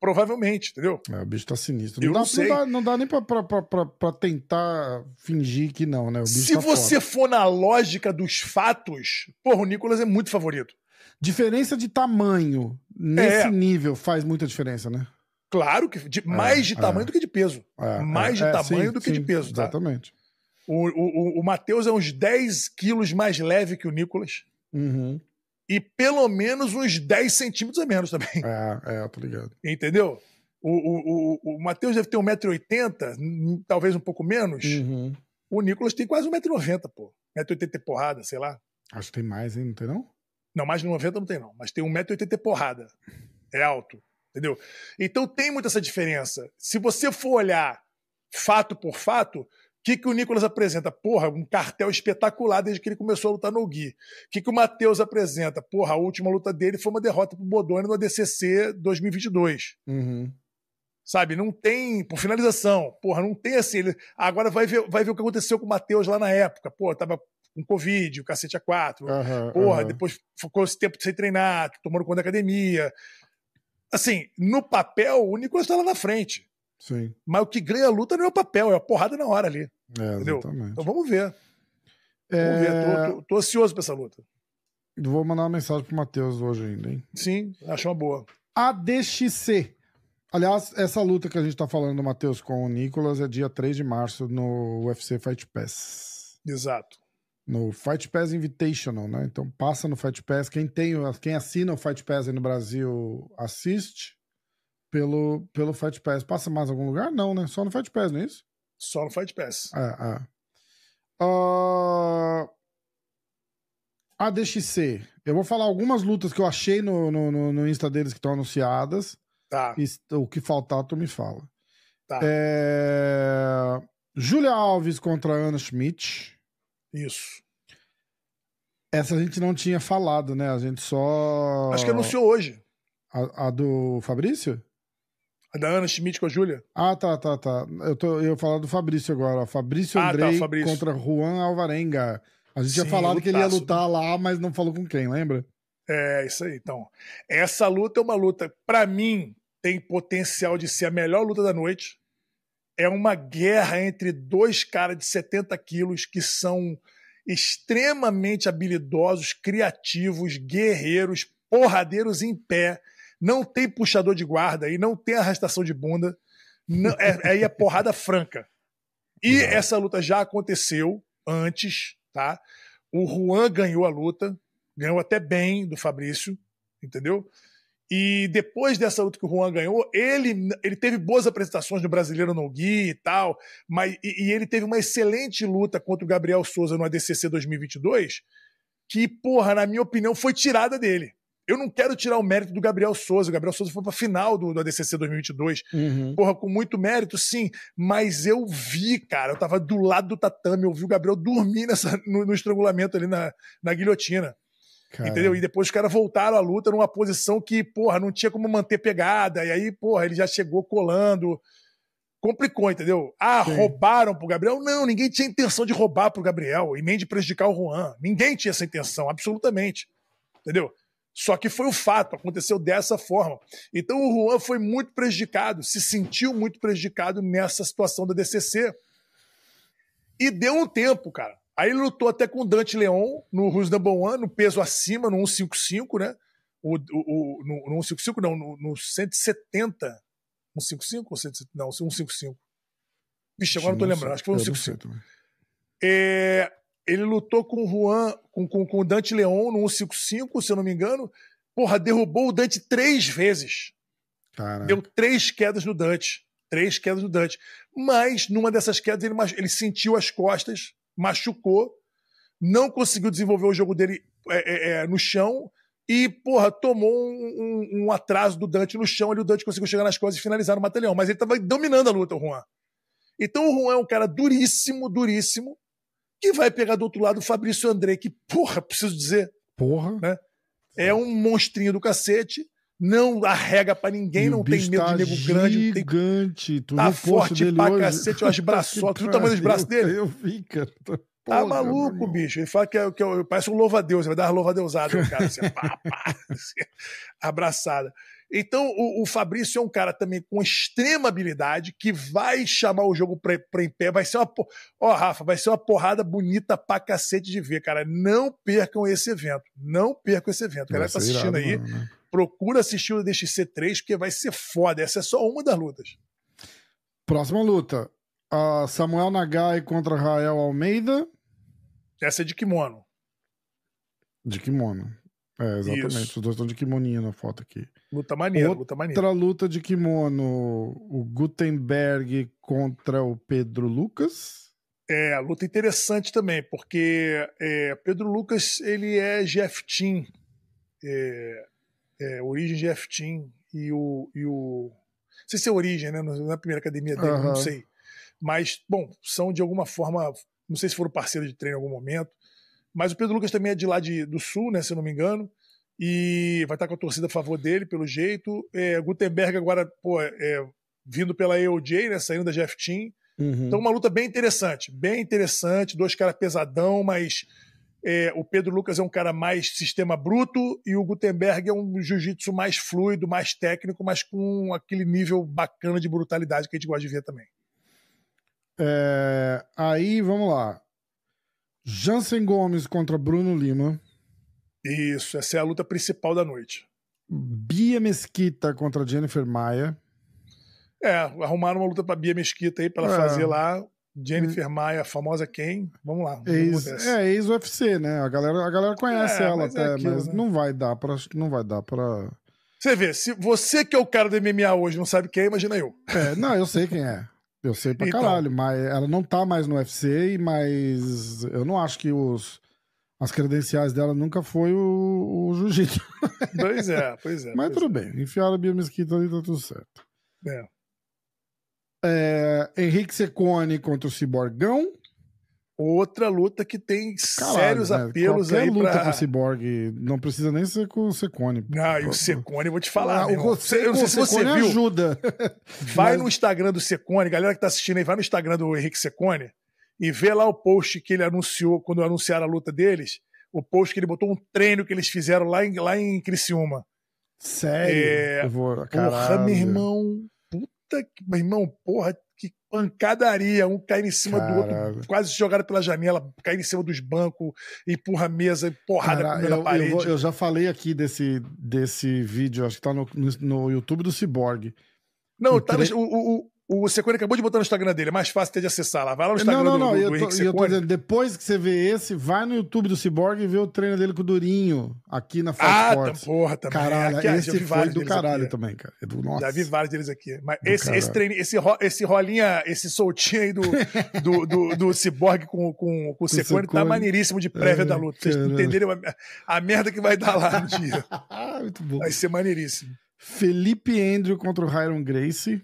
Provavelmente, entendeu? É, o bicho tá sinistro. Eu não, dá, sei. não dá, não dá nem pra, pra, pra, pra- tentar fingir que não, né? Se tá você for na lógica dos fatos, porra, o Nicolas é muito favorito. Diferença de tamanho nesse É. nível faz muita diferença, né? Claro que de, mais de é. tamanho do que de peso. É, Mais de tamanho do que de peso, tá? Exatamente. O, o, o- o Matheus é uns 10 quilos mais leve que o Nicolas. Uhum. E pelo menos uns 10 centímetros a menos também. É, é, tô ligado. Entendeu? O, o, o, o Matheus deve ter 1,80m, hum, talvez um pouco menos. Uhum. O Nicolas tem quase 1,90m, pô. 1,80m e porrada, sei lá. Acho que tem mais, hein? Não tem, não? Não, mais de 90 não tem, não. Mas tem 1,80m e porrada. É alto. Entendeu? Então tem muita essa diferença. Se você for olhar fato por fato, que, que o Nicolas apresenta? Porra, um cartel espetacular desde que ele começou a lutar no Gui. O que, que o Matheus apresenta? Porra, a última luta dele foi uma derrota pro Bodoni no ADCC 2022. Uhum. Sabe? Não tem. Por finalização. Porra, não tem assim. Ele, agora vai ver, vai ver o que aconteceu com o Matheus lá na época. Pô, tava com Covid, o cacete a quatro. Aham, Porra, aham. depois ficou esse tempo sem treinar, tomando conta da academia. Assim, no papel, o Nicolas tá lá na frente. Sim. Mas o que ganha a luta não é o papel, é a porrada na hora ali. É, Entendeu? exatamente. Então vamos ver. Vamos ver. É, Tô, tô- tô ansioso pra essa luta. Vou mandar uma mensagem pro Matheus hoje ainda, hein? Sim, acho uma boa. ADXC. Aliás, essa luta que a gente tá falando do Matheus com o Nicolas é dia 3 de março no UFC Fight Pass. Exato. No Fight Pass Invitational, né? Então passa no Fight Pass. Quem, tem, quem assina o Fight Pass aí no Brasil assiste pelo, pelo Fight Pass. Passa mais algum lugar? Não, né? Só no Fight Pass, não é isso? Só no Fight Pass. É, é. Ah, ADXC. Eu vou falar algumas lutas que eu achei no, no, no- no Insta deles que estão anunciadas. Tá, E o que faltar, tu me fala. tá. É... Júlia Alves contra Ana Schmidt. Isso. Essa a gente não tinha falado, né? A gente só. Acho que anunciou hoje. A, a do Fabrício? A da Ana Schmidt com a Júlia. Ah, tá, tá, tá. Eu, tô, eu ia falar do Fabrício agora. Fabrício Ah, tá, Fabrício. contra Juan Alvarenga. A gente tinha falado que ele ia lutaço. lutar lá, mas não falou com quem, lembra? É, isso aí. Então, essa luta é uma luta, pra mim, tem potencial de ser a melhor luta da noite. É uma guerra entre dois caras de 70 quilos que são extremamente habilidosos, criativos, guerreiros, porradeiros em pé. Não tem puxador de guarda e não tem arrastação de bunda. Não, é, aí é porrada franca. E Exato. essa luta já aconteceu antes, tá? O Juan ganhou a luta, ganhou até bem do Fabrício, entendeu? E depois dessa luta que o Juan ganhou, ele, ele teve boas apresentações no Brasileiro no Gui e tal, mas, e, e ele teve uma excelente luta contra o Gabriel Souza no ADCC 2022, que, porra, na minha opinião, foi tirada dele. Eu não quero tirar o mérito do Gabriel Souza. O Gabriel Souza foi pra final do, do ADCC 2022 Uhum. porra, com muito mérito, sim, mas eu vi, cara, eu tava do lado do tatame, eu vi o Gabriel dormir nessa, no, no estrangulamento ali na, na guilhotina, Cara, entendeu? E depois os caras voltaram à luta numa posição que, porra, não tinha como manter pegada, e aí, porra, ele já chegou colando, complicou, entendeu? Ah, Sim. roubaram pro Gabriel? Não, ninguém tinha intenção de roubar pro Gabriel, e nem de prejudicar o Juan, ninguém tinha essa intenção, absolutamente, entendeu? Só que foi o fato, aconteceu dessa forma. Então o Juan foi muito prejudicado, se sentiu muito prejudicado nessa situação da DCC. E deu um tempo, cara. Aí ele lutou até com o Dante Leon no Who's Number One, no peso acima, no 155, né? O, o, o, no, no 155, não, no, no 170. 155 ou 170? Não, 155. Vixe, agora não tô lembrando, acho que foi um Eu não 155. sei também. É, ele lutou com o Juan, com, com, com o Dante Leon no 155, se eu não me engano. Porra, derrubou o Dante três vezes. Cara, Deu três quedas no Dante. Três quedas no Dante. Mas, numa dessas quedas, ele, ele sentiu as costas, machucou, não conseguiu desenvolver o jogo dele é, é, é, no chão e, porra, tomou um, um- um atraso do Dante no chão. Ali o Dante conseguiu chegar nas costas e finalizar no Matelhão. Mas ele tava dominando a luta, o Juan. Então o Juan é um cara duríssimo, duríssimo, que vai pegar do outro lado o Fabrício André, que, porra, preciso dizer, porra. né? é um monstrinho do cacete, não arrega pra ninguém, E não tem medo tá de nego grande, tem gigante. Tu tá forte dele pra hoje? cacete, umas braçotas. O tamanho dos braços dele? Eu vi, cara. Tá- Tá maluco, bicho. Ele fala que, é, que é, parece um louva-a-Deus. Ele vai dar uma louva-a-Deusada cara, assim, pá, pá, assim, abraçada. Então, o, o, Fabrício é um cara também com extrema habilidade que vai chamar o jogo pra, pra em pé. Vai ser uma. Ó, Rafa, vai ser uma porrada bonita pra cacete de ver, cara. Não percam esse evento. Não percam esse evento. Galera tá assistindo irado, aí, mano, né? procura assistir o DXC 3, porque vai ser foda. Essa é só uma das lutas. Próxima luta: a Samuel Nagai contra Rael Almeida. Essa é de kimono. De kimono. É, exatamente. Isso. Os dois estão de kimoninho na foto aqui. Luta maneira, Outra luta maneira. Outra luta de kimono, o Gutenberg contra o Pedro Lucas. É, luta interessante também, porque é, Pedro Lucas, ele é GF Team, é, é, origem GF Team, e o, e o... Não sei se é origem, né, na primeira academia dele, uhum. não sei. Mas, bom, são de alguma forma, não sei se foram parceiros de treino em algum momento, mas o Pedro Lucas também é de lá de, do Sul, né, se eu não me engano, e vai estar com a torcida a favor dele, pelo jeito. É, Gutenberg agora, pô, é, vindo pela AOJ, né, saindo da Jeff Team. Uhum. Então, uma luta bem interessante, bem interessante. Dois caras pesadão, mas é, o Pedro Lucas é um cara mais sistema bruto e o Gutenberg é um jiu-jitsu mais fluido, mais técnico, mas com aquele nível bacana de brutalidade que a gente gosta de ver também. É, aí, vamos lá. Jansen Gomes contra Bruno Lima. Isso, essa é a luta principal da noite. Bia Mesquita contra Jennifer Maia. É, arrumaram uma luta pra Bia Mesquita aí pra ela é. fazer lá. Jennifer Maia, famosa quem? Vamos lá. Ex, é, ex-UFC, né? A galera, a galera conhece é, ela mas é até, é aquilo, mas né? não vai dar pra. Não vai dar pra. Você vê, se você que é o cara do MMA hoje não sabe quem, imagina eu. É, não, eu sei quem é. Eu sei pra então, caralho, mas ela não tá mais no UFC, mas eu não acho que os as credenciais dela nunca foi o, o jiu-jitsu. Pois é, pois é. Mas pois tudo é. bem, enfiaram a Bia Mesquita ali, tá tudo certo. É. é Henrique Secone contra o Ciborgão. Outra luta que tem Caralho, sérios né? apelos Qualquer aí luta pra... com o Cyborg não precisa nem ser com o Secone. Não, e o Secone, vou te falar. Ah, o você, eu não sei se você viu. ajuda. Vai Mas... no Instagram do Secone, galera que tá assistindo aí, vai no Instagram do Henrique Secone e vê lá o post que ele anunciou quando anunciaram a luta deles, o post que ele botou um treino que eles fizeram lá em, lá em Criciúma. Sério? É, eu vou, porra, meu irmão, puta que, meu irmão, porra, pancadaria, um cair em cima Caralho. do outro, quase jogado pela janela, cair em cima dos bancos, empurra a mesa, porrada eu, parede. Eu, vou, eu, já falei aqui desse, desse vídeo, acho que tá no, no, no YouTube do Cyborg. Não, tá, tre... o, o, o Secone acabou de botar no Instagram dele, é mais fácil ter de acessar lá. Vai lá no Instagram não, não, não, do, do, do eu tô, eu tô dizendo, depois que você vê esse, vai no YouTube do Cyborg e vê o treino dele com o Durinho, aqui na Fox ah, Sports. Ah, porra, também. Caralho, aqui, esse foi do caralho aqui. também, cara. Do, nossa. Já vi vários deles aqui. Mas esse, esse treino, esse, ro, esse rolinha, esse soltinho aí do, do, do, do Cyborg com, com, com o Secone tá maneiríssimo de prévia é, da luta. Vocês entenderam a, a, merda que vai dar lá no dia. Muito bom. Vai ser maneiríssimo. Felipe Andrew contra o Hyron Gracie.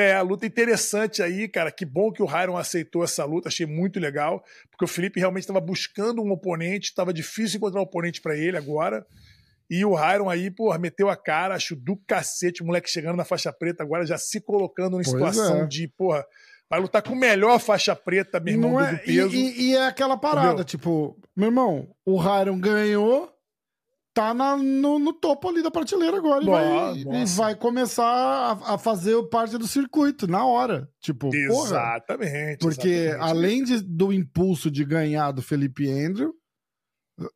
É, a luta interessante aí, cara. Que bom que o Hyron aceitou essa luta, achei muito legal, porque o Felipe realmente estava buscando um oponente, estava difícil encontrar um oponente para ele agora. E o Hyron aí, porra, meteu a cara, acho do cacete, o moleque chegando na faixa preta agora, já se colocando em situação é. de, porra, vai lutar com o melhor faixa preta, meu irmão, é, do peso. E, e, é aquela parada, Entendeu? tipo, meu irmão, o Hyron ganhou, tá na, no, no, topo ali da prateleira agora Boa, e, vai, e vai, começar a, a, fazer parte do circuito na hora. Tipo, exatamente. Porra, porque exatamente. além de, do impulso de ganhar do Felipe Andrew,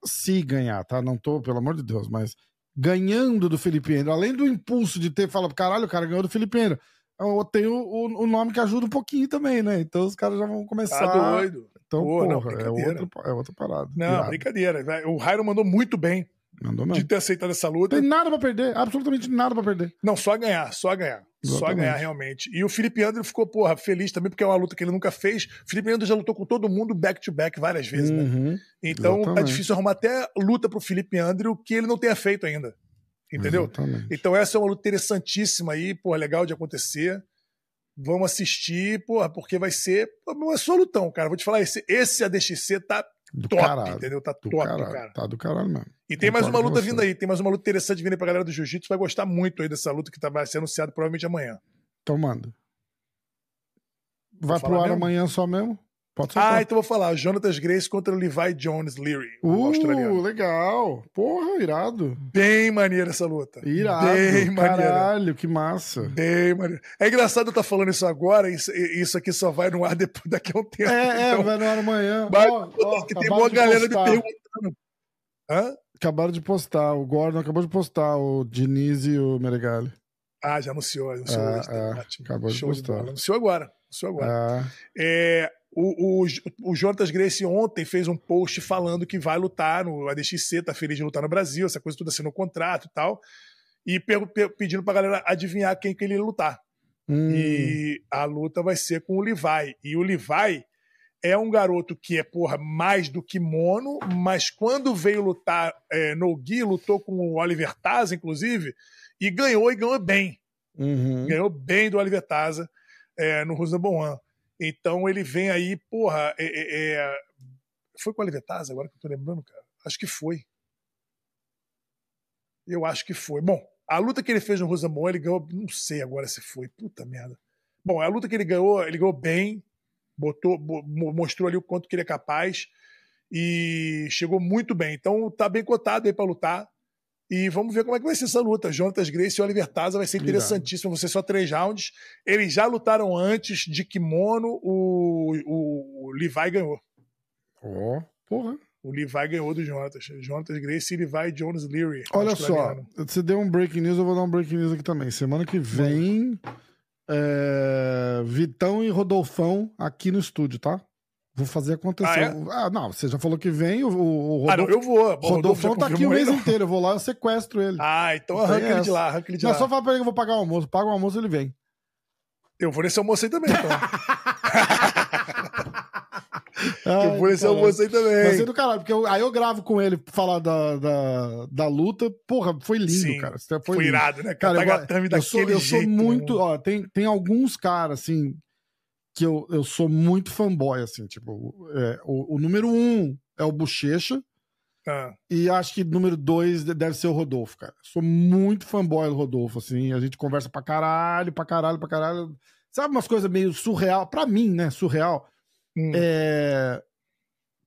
se ganhar, tá? Não tô, pelo amor de Deus, mas ganhando do Felipe Andrew, além do impulso de ter falado, caralho, o cara ganhou do Felipe Andrew. Eu tenho o, o, nome que ajuda um pouquinho também, né? Então os caras já vão começar. Tá doido. Então, porra, porra é, outro, é outra parada. Não, Irado. brincadeira. O Jairo mandou muito bem Mandou mesmo. de ter aceitado essa luta. Tem nada pra perder, absolutamente nada pra perder. Não, só ganhar, só ganhar. Exatamente. Só ganhar, realmente. E o Felipe André ficou, porra, feliz também, porque é uma luta que ele nunca fez. O Felipe André já lutou com todo mundo back-to-back -back várias vezes, né? uhum. né? Então tá Exatamente. tá difícil arrumar até luta pro Felipe André o que ele não tenha feito ainda. Entendeu? Exatamente. Então essa é uma luta interessantíssima aí, porra, legal de acontecer. Vamos assistir, porra, porque vai ser. É só lutão, cara. Vou te falar, esse, esse ADXC tá do top, caralho. entendeu? Tá do top, caralho. cara. Tá do caralho mesmo. E tem mais uma luta vindo aí, tem mais uma luta interessante vindo aí pra galera do Jiu-Jitsu. Vai gostar muito aí dessa luta que tá, vai ser anunciada provavelmente amanhã. Então manda. Vai pro ar mesmo? amanhã só mesmo? Pode ser. Ah, então vou falar. Jonatas Grace contra Levi Jones Leary, o uh, australiano. legal. Porra, irado. Bem maneira essa luta. Irado. Bem Caralho, maneira. que massa. Bem maneiro. É engraçado eu estar falando isso agora, isso, isso aqui só vai no ar depois, daqui a um tempo. É, é, então, vai no ar amanhã. Mas, Ó, ó, que tem uma de galera me postar. perguntando. Hã? Acabaram de postar. O Gordon acabou de postar, o Diniz e o Meregali. Ah, já anunciou. anunciou Ah, hoje, tá ah, ótimo. acabou de Show postar. bola. Anunciou agora. Anunciou agora. Ah, É, o, o, o Jonatas Grace ontem fez um post falando que vai lutar no ADXC, tá feliz de lutar no Brasil, essa coisa toda assinou contrato e tal. E per- per- pedindo pra galera adivinhar quem que ele ia lutar. hum, E a luta vai ser com o Levi. E o Levi é um garoto que é, porra, mais do que mono, mas quando veio lutar é, no Gui, lutou com o Oliver Taza, inclusive, e ganhou e ganhou bem. uhum. Ganhou bem do Oliver Taza é, no Rusa Boan. Então ele vem aí, porra, é, é, é, foi com o Oliver Taza agora que eu tô lembrando, cara? Acho que foi. Eu acho que foi. Bom, a luta que ele fez no Rusa Boan, ele ganhou, não sei agora se foi, puta merda. Bom, a luta que ele ganhou, ele ganhou bem, botou, bo- mo- mostrou ali o quanto que ele é capaz e chegou muito bem. Então tá bem cotado aí pra lutar. E vamos ver como é que vai ser essa luta. Jonatas Grace e Oliver Taza vai ser interessantíssimo. Ser só três rounds. Eles já lutaram antes de kimono. O, o, o Levi ganhou. Ó, porra. O Levi ganhou do Jonatas. Jonatas Grace e Levi Jones Leary. Olha só, você deu um breaking news, eu vou dar um breaking news aqui também. Semana que vem, é, Vitão e Rodolfão aqui no estúdio, tá? Vou fazer acontecer. Ah, Ah, não, você já falou que vem, o, o Ah, não, Rodolfo, eu vou. Bom, Rodolfão já tá aqui o mês não. inteiro. Eu vou lá, eu sequestro ele. Ah, então Não arranca ele de lá, arranca ele de não, lá. é só falar pra ele que eu vou pagar o almoço. Paga o almoço, ele vem. Eu vou nesse almoço aí também, então. Ai, eu vou nesse caralho. almoço aí também. Vai ser do caralho, porque eu- aí eu gravo com ele pra falar da, da, da luta. Porra, foi lindo, Sim, cara. Foi, Foi lindo. irado, né? Cara, eu, Tagatame eu sou, eu sou jeito, muito. né? Ó, tem, tem alguns caras, assim, que eu, eu sou muito fanboy, assim, tipo, é, o, o número um é o Bochecha, Ah, e acho que número dois de- deve ser o Rodolfo, cara. Sou muito fanboy do Rodolfo, assim, a gente conversa pra caralho, pra caralho, pra caralho. Sabe umas coisas meio surreal, pra mim, né, surreal. hum. É,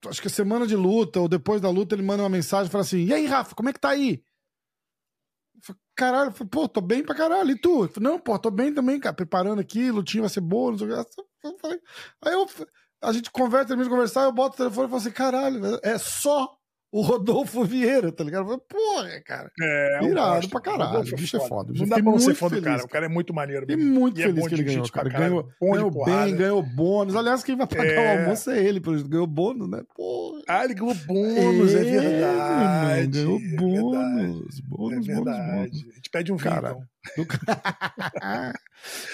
Acho que semana de luta, ou depois da luta, ele manda uma mensagem e fala assim: E aí, Rafa, como é que tá aí? Falo, Caralho, falo, pô, tô bem pra caralho. E tu? Falo, não, pô, tô bem também, cara. Preparando aqui, lutinha vai ser boa, não sei o que. Eu falei- Aí eu, a gente conversa, termina de conversar, eu boto o telefone e falo assim: caralho, é só o Rodolfo Vieira, tá ligado? Falei, Porra, cara. É, eu Irado gosto. pra caralho, Rodolfo o bicho é foda, Não dá fiquei pra não ser muito fã do cara. cara. O cara é muito maneiro. Fiquei mesmo. muito E é feliz bom que ele ganhou, cara. caralho, Ganhou, ganhou bem, ganhou bônus. Aliás, quem vai pagar É. o almoço é ele, pelo. Ganhou bônus, né? Porra. Ah, ele ganhou bônus, é, É, verdade. Ganhou é verdade, bônus. É Bônus, bônus, bônus. A gente pede um vinho, Cara, então. Do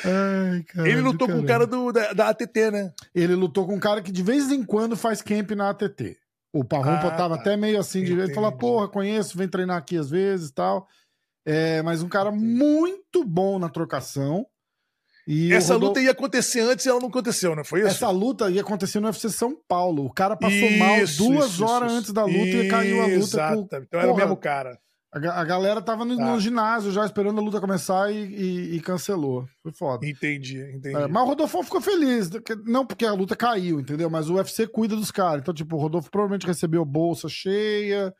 Ai, cara, Ele lutou com o cara do, da, da ATT, né? Ele lutou com um cara que de vez em quando faz camp na ATT. O Parrompa Ah, tava tá. até meio assim, de ele Entendi. falou, porra, conheço, vem treinar aqui às vezes e tal. É, mas um cara muito bom na trocação. E o Essa Rodolfo- luta ia acontecer antes e ela não aconteceu, não foi isso? Essa luta ia acontecer no UFC São Paulo. O cara passou mal Isso, duas isso, horas isso. antes da luta e caiu a luta. Exato. com- Então era o Porra, mesmo cara. A, a galera tava no, Tá. no ginásio já esperando a luta começar e, e- e cancelou. Foi foda. Entendi, entendi. É, mas o Rodolfo ficou feliz. Não porque a luta caiu, entendeu? Mas o UFC cuida dos caras. Então, tipo, o Rodolfo provavelmente recebeu bolsa cheia.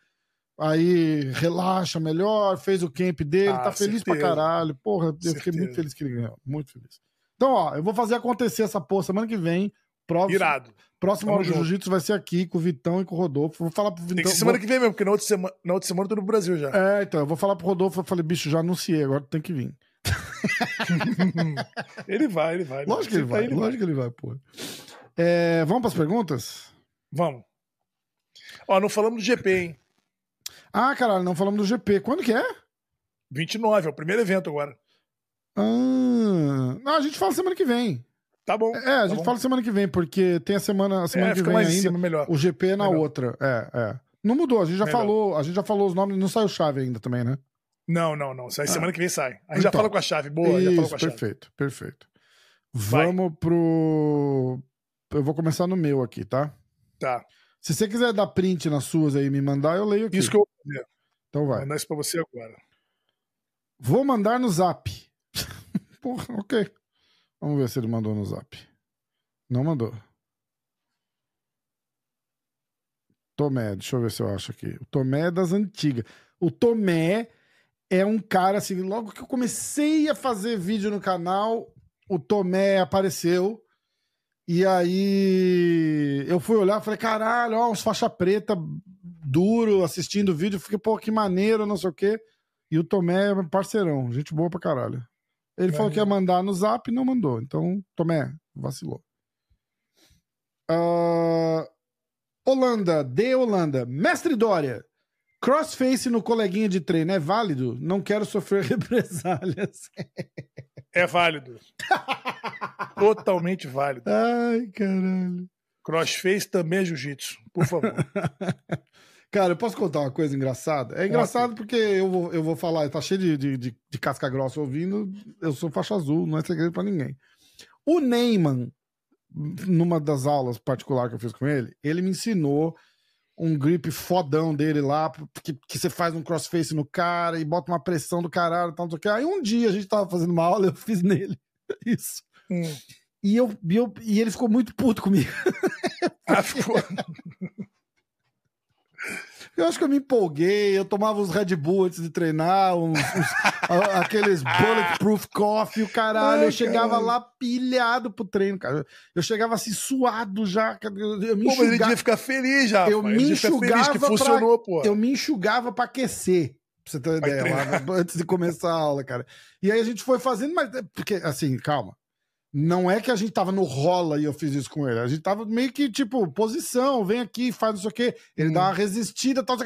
Aí relaxa melhor, fez o camp dele, Ah, tá feliz pra certeza. caralho. Porra, eu fiquei Certeza. muito feliz que ele ganhou. Muito feliz. Então, ó, eu vou fazer acontecer essa porra semana que vem. Próximo, Irado. Próxima Tamo hora do junto. Jiu-Jitsu vai ser aqui com o Vitão e com o Rodolfo. Vou falar pro Vitão. Tem que ser semana que vem mesmo, porque na outra semana, na outra semana eu tô no Brasil já. É, então, eu vou falar pro Rodolfo. Eu falei, bicho, já anunciei, agora tem que vir. ele vai, ele vai. Lógico que ele vai, tá, lógico que ele vai, porra. É, vamos pras perguntas? Vamos. Ó, não falamos do GP, hein? Ah, caralho, não falamos do GP. Quando que é? 29, é o primeiro evento agora. Ah, não, a gente fala semana que vem. Tá bom. É, a tá gente bom. fala semana que vem, porque tem a semana, a semana É, que vem ainda. cima, melhor. O GP é na Melhor. outra. É, é. Não mudou, a gente já Melhor. falou, a gente já falou os nomes, não saiu chave ainda também, né? Não, não, não. Sai semana que vem sai. A gente já Então. fala com a chave. Boa, já fala Isso, com a chave. perfeito, perfeito. Vai. Vamos pro. Eu vou começar no meu aqui, tá? Tá. Se você quiser dar print nas suas aí e me mandar, eu leio aqui. Isso que eu vou fazer. Então Vou vai. mandar isso pra você agora. Vou mandar no zap. Porra, ok. Vamos ver se ele mandou no zap. Não mandou. Tomé, deixa eu ver se eu acho aqui. O Tomé é das antigas. O Tomé é um cara assim, logo que eu comecei a fazer vídeo no canal, o Tomé apareceu. E aí eu fui olhar, falei, caralho, ó, uns faixa preta duro assistindo o vídeo, fiquei, pô, que maneiro, não sei o quê. E o Tomé é parceirão, gente boa pra caralho. Ele falou que ia mandar no zap e não mandou. Então, Tomé, vacilou. Uh... Holanda, de Holanda. Mestre Dória. Crossface no coleguinha de treino é válido? Não quero sofrer represálias. É válido. Totalmente válido. Ai, caralho. Crossface também é jiu-jitsu, por favor. Cara, eu posso contar uma coisa engraçada? É engraçado porque eu vou, eu vou falar, tá cheio de, de, de, de casca grossa ouvindo, eu sou faixa azul, não é segredo pra ninguém. O Neyman, numa das aulas particular que eu fiz com ele, ele me ensinou um grip fodão dele lá, que, que você faz um crossface no cara e bota uma pressão do caralho, tal, que. Aí um dia a gente tava fazendo uma aula, eu fiz nele isso. Hum. E, eu, e, eu, e ele ficou muito puto comigo. Ah, ficou. Eu acho que eu me empolguei, eu tomava uns Red Bull antes de treinar, uns, uns aqueles bulletproof coffee, o caralho. Ai, eu chegava caralho. lá pilhado pro treino, cara. Eu chegava assim suado já. Eu, me pô, enxugava, mas ele devia ficar feliz já. Eu me enxugava que funcionou, pra, pô. Eu me enxugava pra aquecer. Pra você ter uma ideia, lá, antes de começar a aula, cara. E aí a gente foi fazendo, mas. Porque, assim, calma. Não é que a gente tava no rola e eu fiz isso com ele. A gente tava meio que, tipo, posição, vem aqui, faz não sei o quê. Ele hum. dá uma resistida, tal, tal,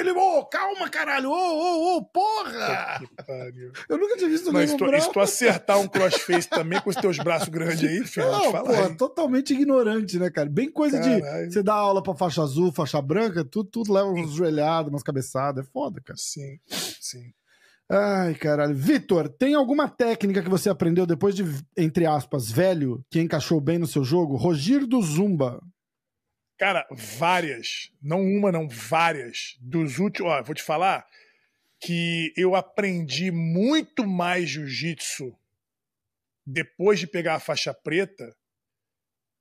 ele, ô, oh, calma, caralho, ô, ô, ô, porra! Eu nunca tinha visto Mas tu, se tu acertar um crossface também com os teus braços grandes aí, filho, Não, porra, totalmente ignorante, né, cara? Bem coisa Caralho. de você dá aula pra faixa azul, faixa branca, tudo, tudo leva uns joelhados, umas cabeçadas, é foda, cara. Sim, sim. Ai, caralho. Vitor, tem alguma técnica que você aprendeu depois de, entre aspas, velho, que encaixou bem no seu jogo? Rogir do Zumba. Cara, várias. Não uma, não, várias. Dos últimos. Ó, vou te falar que eu aprendi muito mais jiu-jitsu depois de pegar a faixa preta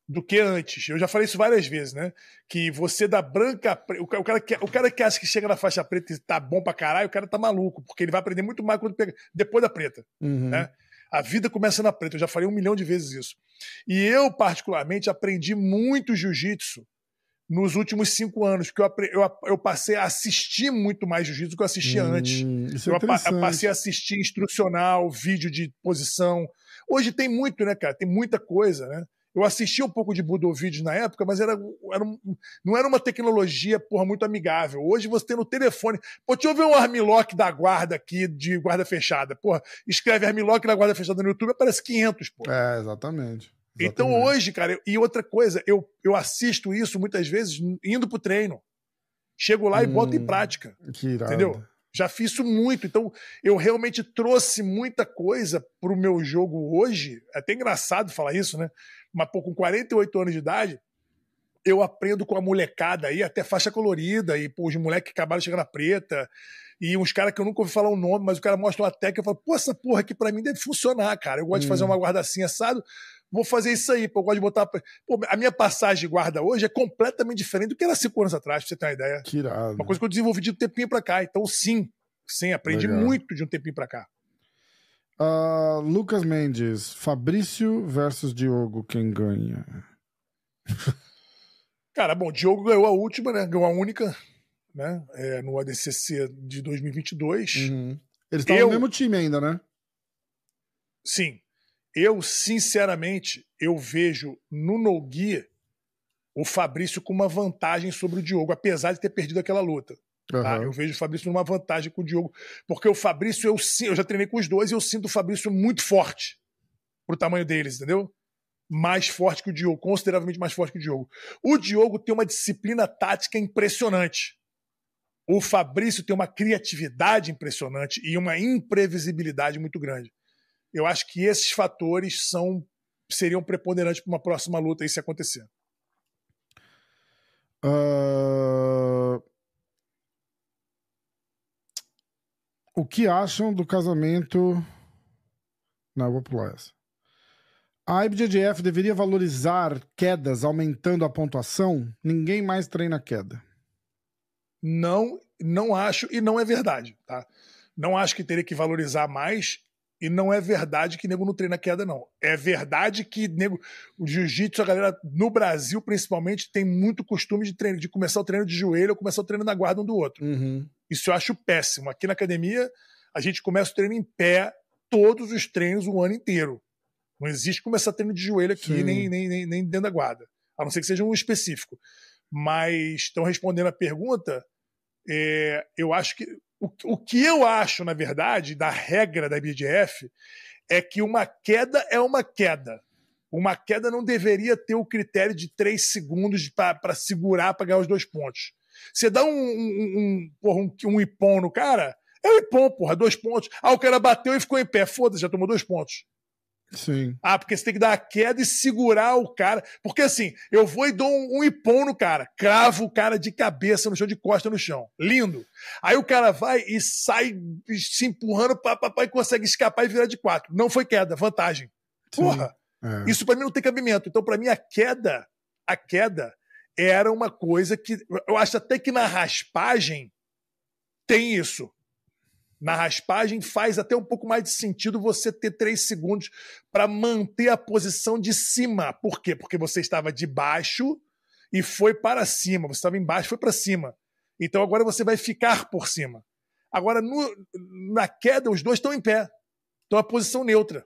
do que antes. Eu já falei isso várias vezes, né? Que você da branca. O cara, que, o cara que acha que chega na faixa preta e tá bom pra caralho, o cara tá maluco, porque ele vai aprender muito mais quando pega, depois da preta. Uhum. Né? A vida começa na preta. Eu já falei um milhão de vezes isso. E eu, particularmente, aprendi muito jiu-jitsu nos últimos cinco anos, porque eu, eu, eu passei a assistir muito mais jiu-jitsu do que eu assistia hum, antes. É eu, eu passei a assistir instrucional, vídeo de posição. Hoje tem muito, né, cara? Tem muita coisa, né? Eu assisti um pouco de Budovídeos na época, mas era, era não era uma tecnologia porra, muito amigável. Hoje você tem no telefone. Pô, deixa eu ver um armlock da guarda aqui, de guarda fechada. Porra, escreve armlock da guarda fechada no YouTube, aparece 500, pô. É, exatamente. Então hoje, cara, e outra coisa, eu, eu assisto isso muitas vezes indo pro treino. Chego lá hum, e boto em prática. Que irado. Entendeu? Já fiz isso muito. Então, eu realmente trouxe muita coisa pro meu jogo hoje. É até engraçado falar isso, né? Mas pô, com 48 anos de idade, eu aprendo com a molecada aí, até faixa colorida, e pô, os moleques que acabaram chegar na preta, e uns caras que eu nunca ouvi falar o nome, mas o cara mostra uma técnica, eu falo, pô, essa porra aqui pra mim deve funcionar, cara. Eu gosto hum. de fazer hum. uma guarda assim, assado, vou fazer isso aí, pô, eu gosto de botar. Pô, a minha passagem de guarda hoje é completamente diferente do que era cinco anos atrás, pra você ter uma ideia. Que irado. Uma coisa que eu desenvolvi de um tempinho pra cá. Então, sim, sim, aprendi Legal. muito de um tempinho pra cá. Uh, Lucas Mendes, Fabrício versus Diogo, quem ganha? Cara, bom, Diogo ganhou a última, né? Ganhou a única, né? É, no ADCC de 2022. Uhum. Eles estão eu... no mesmo time ainda, né? Sim. Eu, sinceramente, eu vejo no Noguia o Fabrício com uma vantagem sobre o Diogo, apesar de ter perdido aquela luta. Uhum. Tá? Eu vejo o Fabrício numa vantagem com o Diogo, porque o Fabrício, eu, eu já treinei com os dois e eu sinto o Fabrício muito forte pro tamanho deles, entendeu? Mais forte que o Diogo, consideravelmente mais forte que o Diogo. O Diogo tem uma disciplina tática impressionante. O Fabrício tem uma criatividade impressionante e uma imprevisibilidade muito grande. Eu acho que esses fatores são seriam preponderantes para uma próxima luta aí se acontecer. Uh... O que acham do casamento. Não, vou pular essa. A IBJJF deveria valorizar quedas aumentando a pontuação? Ninguém mais treina queda. Não, não acho e não é verdade, tá? Não acho que teria que valorizar mais e não é verdade que nego não treina queda, não. É verdade que nego, o jiu-jitsu, a galera no Brasil, principalmente, tem muito costume de treino, de começar o treino de joelho ou começar o treino na guarda um do outro. Uhum. Isso eu acho péssimo. Aqui na academia, a gente começa o treino em pé, todos os treinos o ano inteiro. Não existe começar treino de joelho aqui, nem, nem, nem, nem dentro da guarda. A não ser que seja um específico. Mas, estão respondendo a pergunta, é, eu acho que. O, o que eu acho, na verdade, da regra da BDF é que uma queda é uma queda. Uma queda não deveria ter o critério de três segundos para segurar para ganhar os dois pontos. Você dá um, um, um, um, um ipom no cara, é um ipom, porra, dois pontos. Ah, o cara bateu e ficou em pé. Foda-se, já tomou dois pontos. Sim. Ah, porque você tem que dar a queda e segurar o cara. Porque assim, eu vou e dou um, um ipom no cara, cravo o cara de cabeça no chão, de costa no chão. Lindo. Aí o cara vai e sai se empurrando, papai e consegue escapar e virar de quatro. Não foi queda, vantagem. Porra. É. Isso para mim não tem cabimento. Então, para mim, a queda, a queda era uma coisa que. Eu acho até que na raspagem tem isso na raspagem faz até um pouco mais de sentido você ter três segundos para manter a posição de cima. Por quê? Porque você estava de baixo e foi para cima. Você estava embaixo e foi para cima. Então agora você vai ficar por cima. Agora, no, na queda, os dois estão em pé. Então a posição neutra.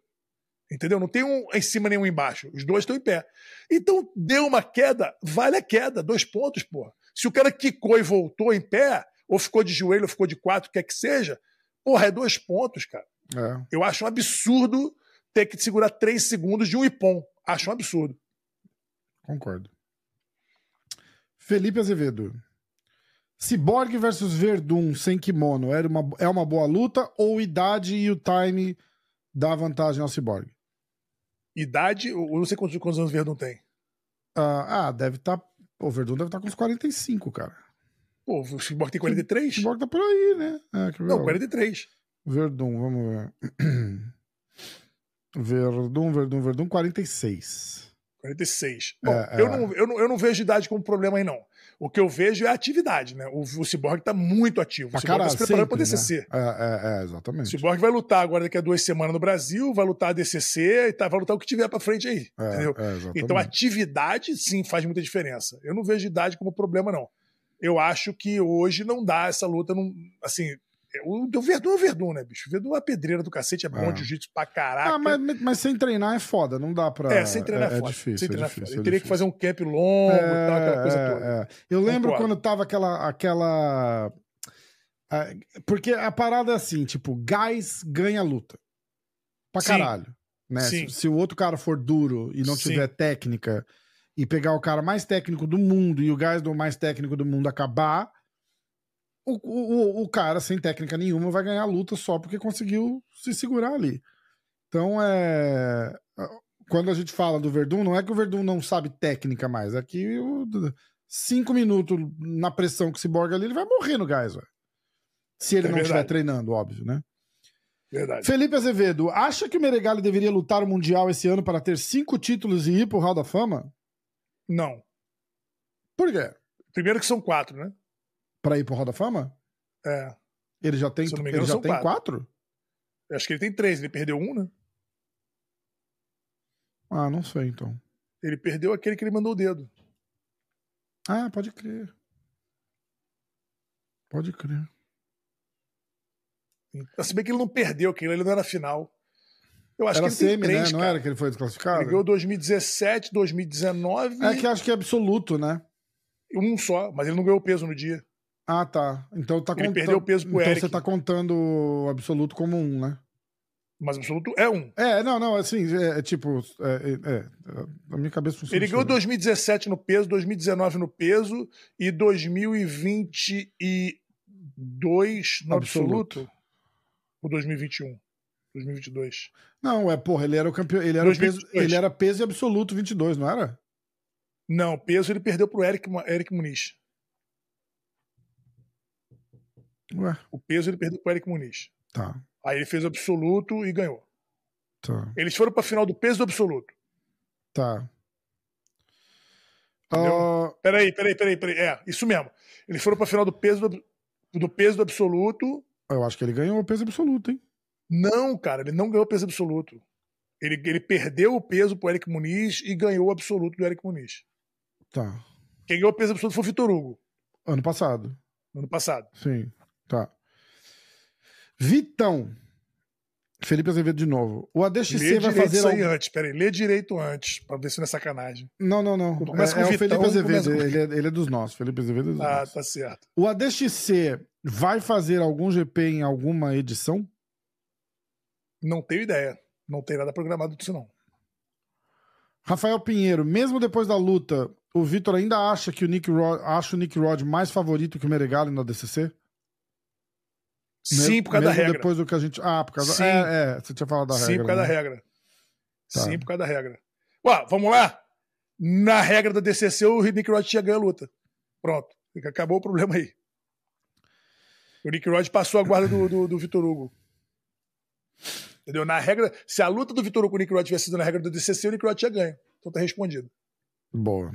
Entendeu? Não tem um em cima nem um embaixo. Os dois estão em pé. Então, deu uma queda, vale a queda. Dois pontos, porra. Se o cara quicou e voltou em pé, ou ficou de joelho, ou ficou de quatro, quer que seja, Porra, é dois pontos, cara. É. Eu acho um absurdo ter que segurar três segundos de um ipom. Acho um absurdo. Concordo. Felipe Azevedo. Cyborg versus Verdun sem kimono era uma, é uma boa luta ou idade e o time dá vantagem ao Cyborg? Idade, eu não sei quantos, quantos anos o Verdun tem. Ah, ah deve estar. Tá, o Verdun deve estar tá com uns 45, cara. Pô, o Cyborg tem 43? O Cyborg tá por aí, né? É, Não, 43. Verdun, vamos ver. Verdun, Verdun, Verdun, 46. 46. Bom, é, eu, é. Não, eu, não, eu não vejo idade como problema aí, não. O que eu vejo é a atividade, né? O, o Cyborg tá muito ativo. O Cyborg cara, tá se preparando para DCC. Né? É, é, é, exatamente. O Cyborg vai lutar agora daqui a duas semanas no Brasil, vai lutar a DCC e tá, vai lutar o que tiver para frente aí. É, entendeu? É, então, atividade, sim, faz muita diferença. Eu não vejo idade como problema, não eu acho que hoje não dá essa luta. Não, assim, o, o Verdun é o Verdun, né, bicho? O Verdun é uma pedreira do cacete, é bom é. de jiu-jitsu pra caraca. Ah, mas, mas, sem treinar é foda, não dá pra. É, sem treinar é, é foda. É difícil. Sem treinar é difícil, Ele teria que fazer um camp longo é, e tal, aquela coisa toda. É. Eu lembro Concordo. quando tava aquela. aquela... Porque a parada é assim, tipo, gás ganha luta. Pra caralho. Né? Se, se, o outro cara for duro e não Sim. tiver técnica e pegar o cara mais técnico do mundo e o gás do mais técnico do mundo acabar, o, o, o cara sem técnica nenhuma vai ganhar a luta só porque conseguiu se segurar ali. Então é. Quando a gente fala do Verdun, não é que o Verdun não sabe técnica mais, é que o, cinco minutos na pressão que se borga ali, ele vai morrer no gás, véio. Se ele é não estiver treinando, óbvio, né? Verdade. Felipe Azevedo, acha que o Meregali deveria lutar o Mundial esse ano para ter cinco títulos e ir pro Hall da Fama? Não. Por quê? Primeiro que são quatro, né? Pra ir pro Roda Fama? É. Ele já tem, engano, ele já tem quatro. quatro? Eu acho que ele tem três, ele perdeu um, né? Ah, não sei então. Ele perdeu aquele que ele mandou o dedo. Ah, pode crer. Pode crer. Se bem que ele não perdeu, que ele não era final. Eu acho era que ele semi, tem três, né? Não era que ele foi desclassificado? Ele ganhou 2017, 2019. É que acho que é absoluto, né? Um só, mas ele não ganhou peso no dia. Ah, tá. Então tá Ele perdeu o peso pro então Eric. Então você tá contando o absoluto como um, né? Mas o absoluto é um. É, não, não, assim, é, é tipo. É, é, é a minha cabeça funciona. Ele ganhou 2017 no peso, 2019 no peso e 2022 no absoluto. absoluto ou 2021? 2022. Não, é, porra, ele era o campeão. Ele era, peso, ele era peso absoluto 22, não era? Não, peso ele perdeu pro Eric, Eric Muniz. Ué. O peso ele perdeu pro Eric Muniz. Tá. Aí ele fez absoluto e ganhou. Tá. Eles foram pra final do peso do absoluto. Tá. Uh, Peraí, peraí, peraí, peraí. É, isso mesmo. Eles foram pra final do peso do, do peso do absoluto. eu acho que ele ganhou o peso absoluto, hein? Não, cara, ele não ganhou o peso absoluto. Ele, ele perdeu o peso pro Eric Muniz e ganhou o absoluto do Eric Muniz. Tá. Quem ganhou o peso absoluto foi o Vitor Hugo, Ano passado. no ano passado. Sim. Tá. Vitão. Felipe Azevedo de novo. O ADXC Lê vai fazer. isso aí algum- antes, peraí. Lê direito antes, pra ver se não é sacanagem. Não, não, não. Começa é, com é o Vitão, Felipe Azevedo. com- Ele, é, ele é dos nossos. Felipe Azevedo é dos Ah, nossos. tá certo. O ADXC vai fazer algum GP em alguma edição? Não tenho ideia. Não tem nada programado disso, não. Rafael Pinheiro, mesmo depois da luta, o Vitor ainda acha que o Nick Rod, acha o Nick Rod mais favorito que o Meregali no ADCC? Sim, por causa da regra. depois do que a gente. Ah, por causa Sim. É, é, você tinha falado da Sim, regra. por causa né? da regra. Tá. Sim, por causa da regra. Ué, vamos lá? Na regra da DCC, o Nick Rod tinha ganho a luta. Pronto. Acabou o problema aí. O Nick Rod passou a guarda do, do, do Vitor Hugo. Entendeu? Na regra, se a luta do Vitor Hugo com o Nick Rod tivesse sido na regra do DCC, o Nick Rod tinha ganho. Então tá respondido. Boa.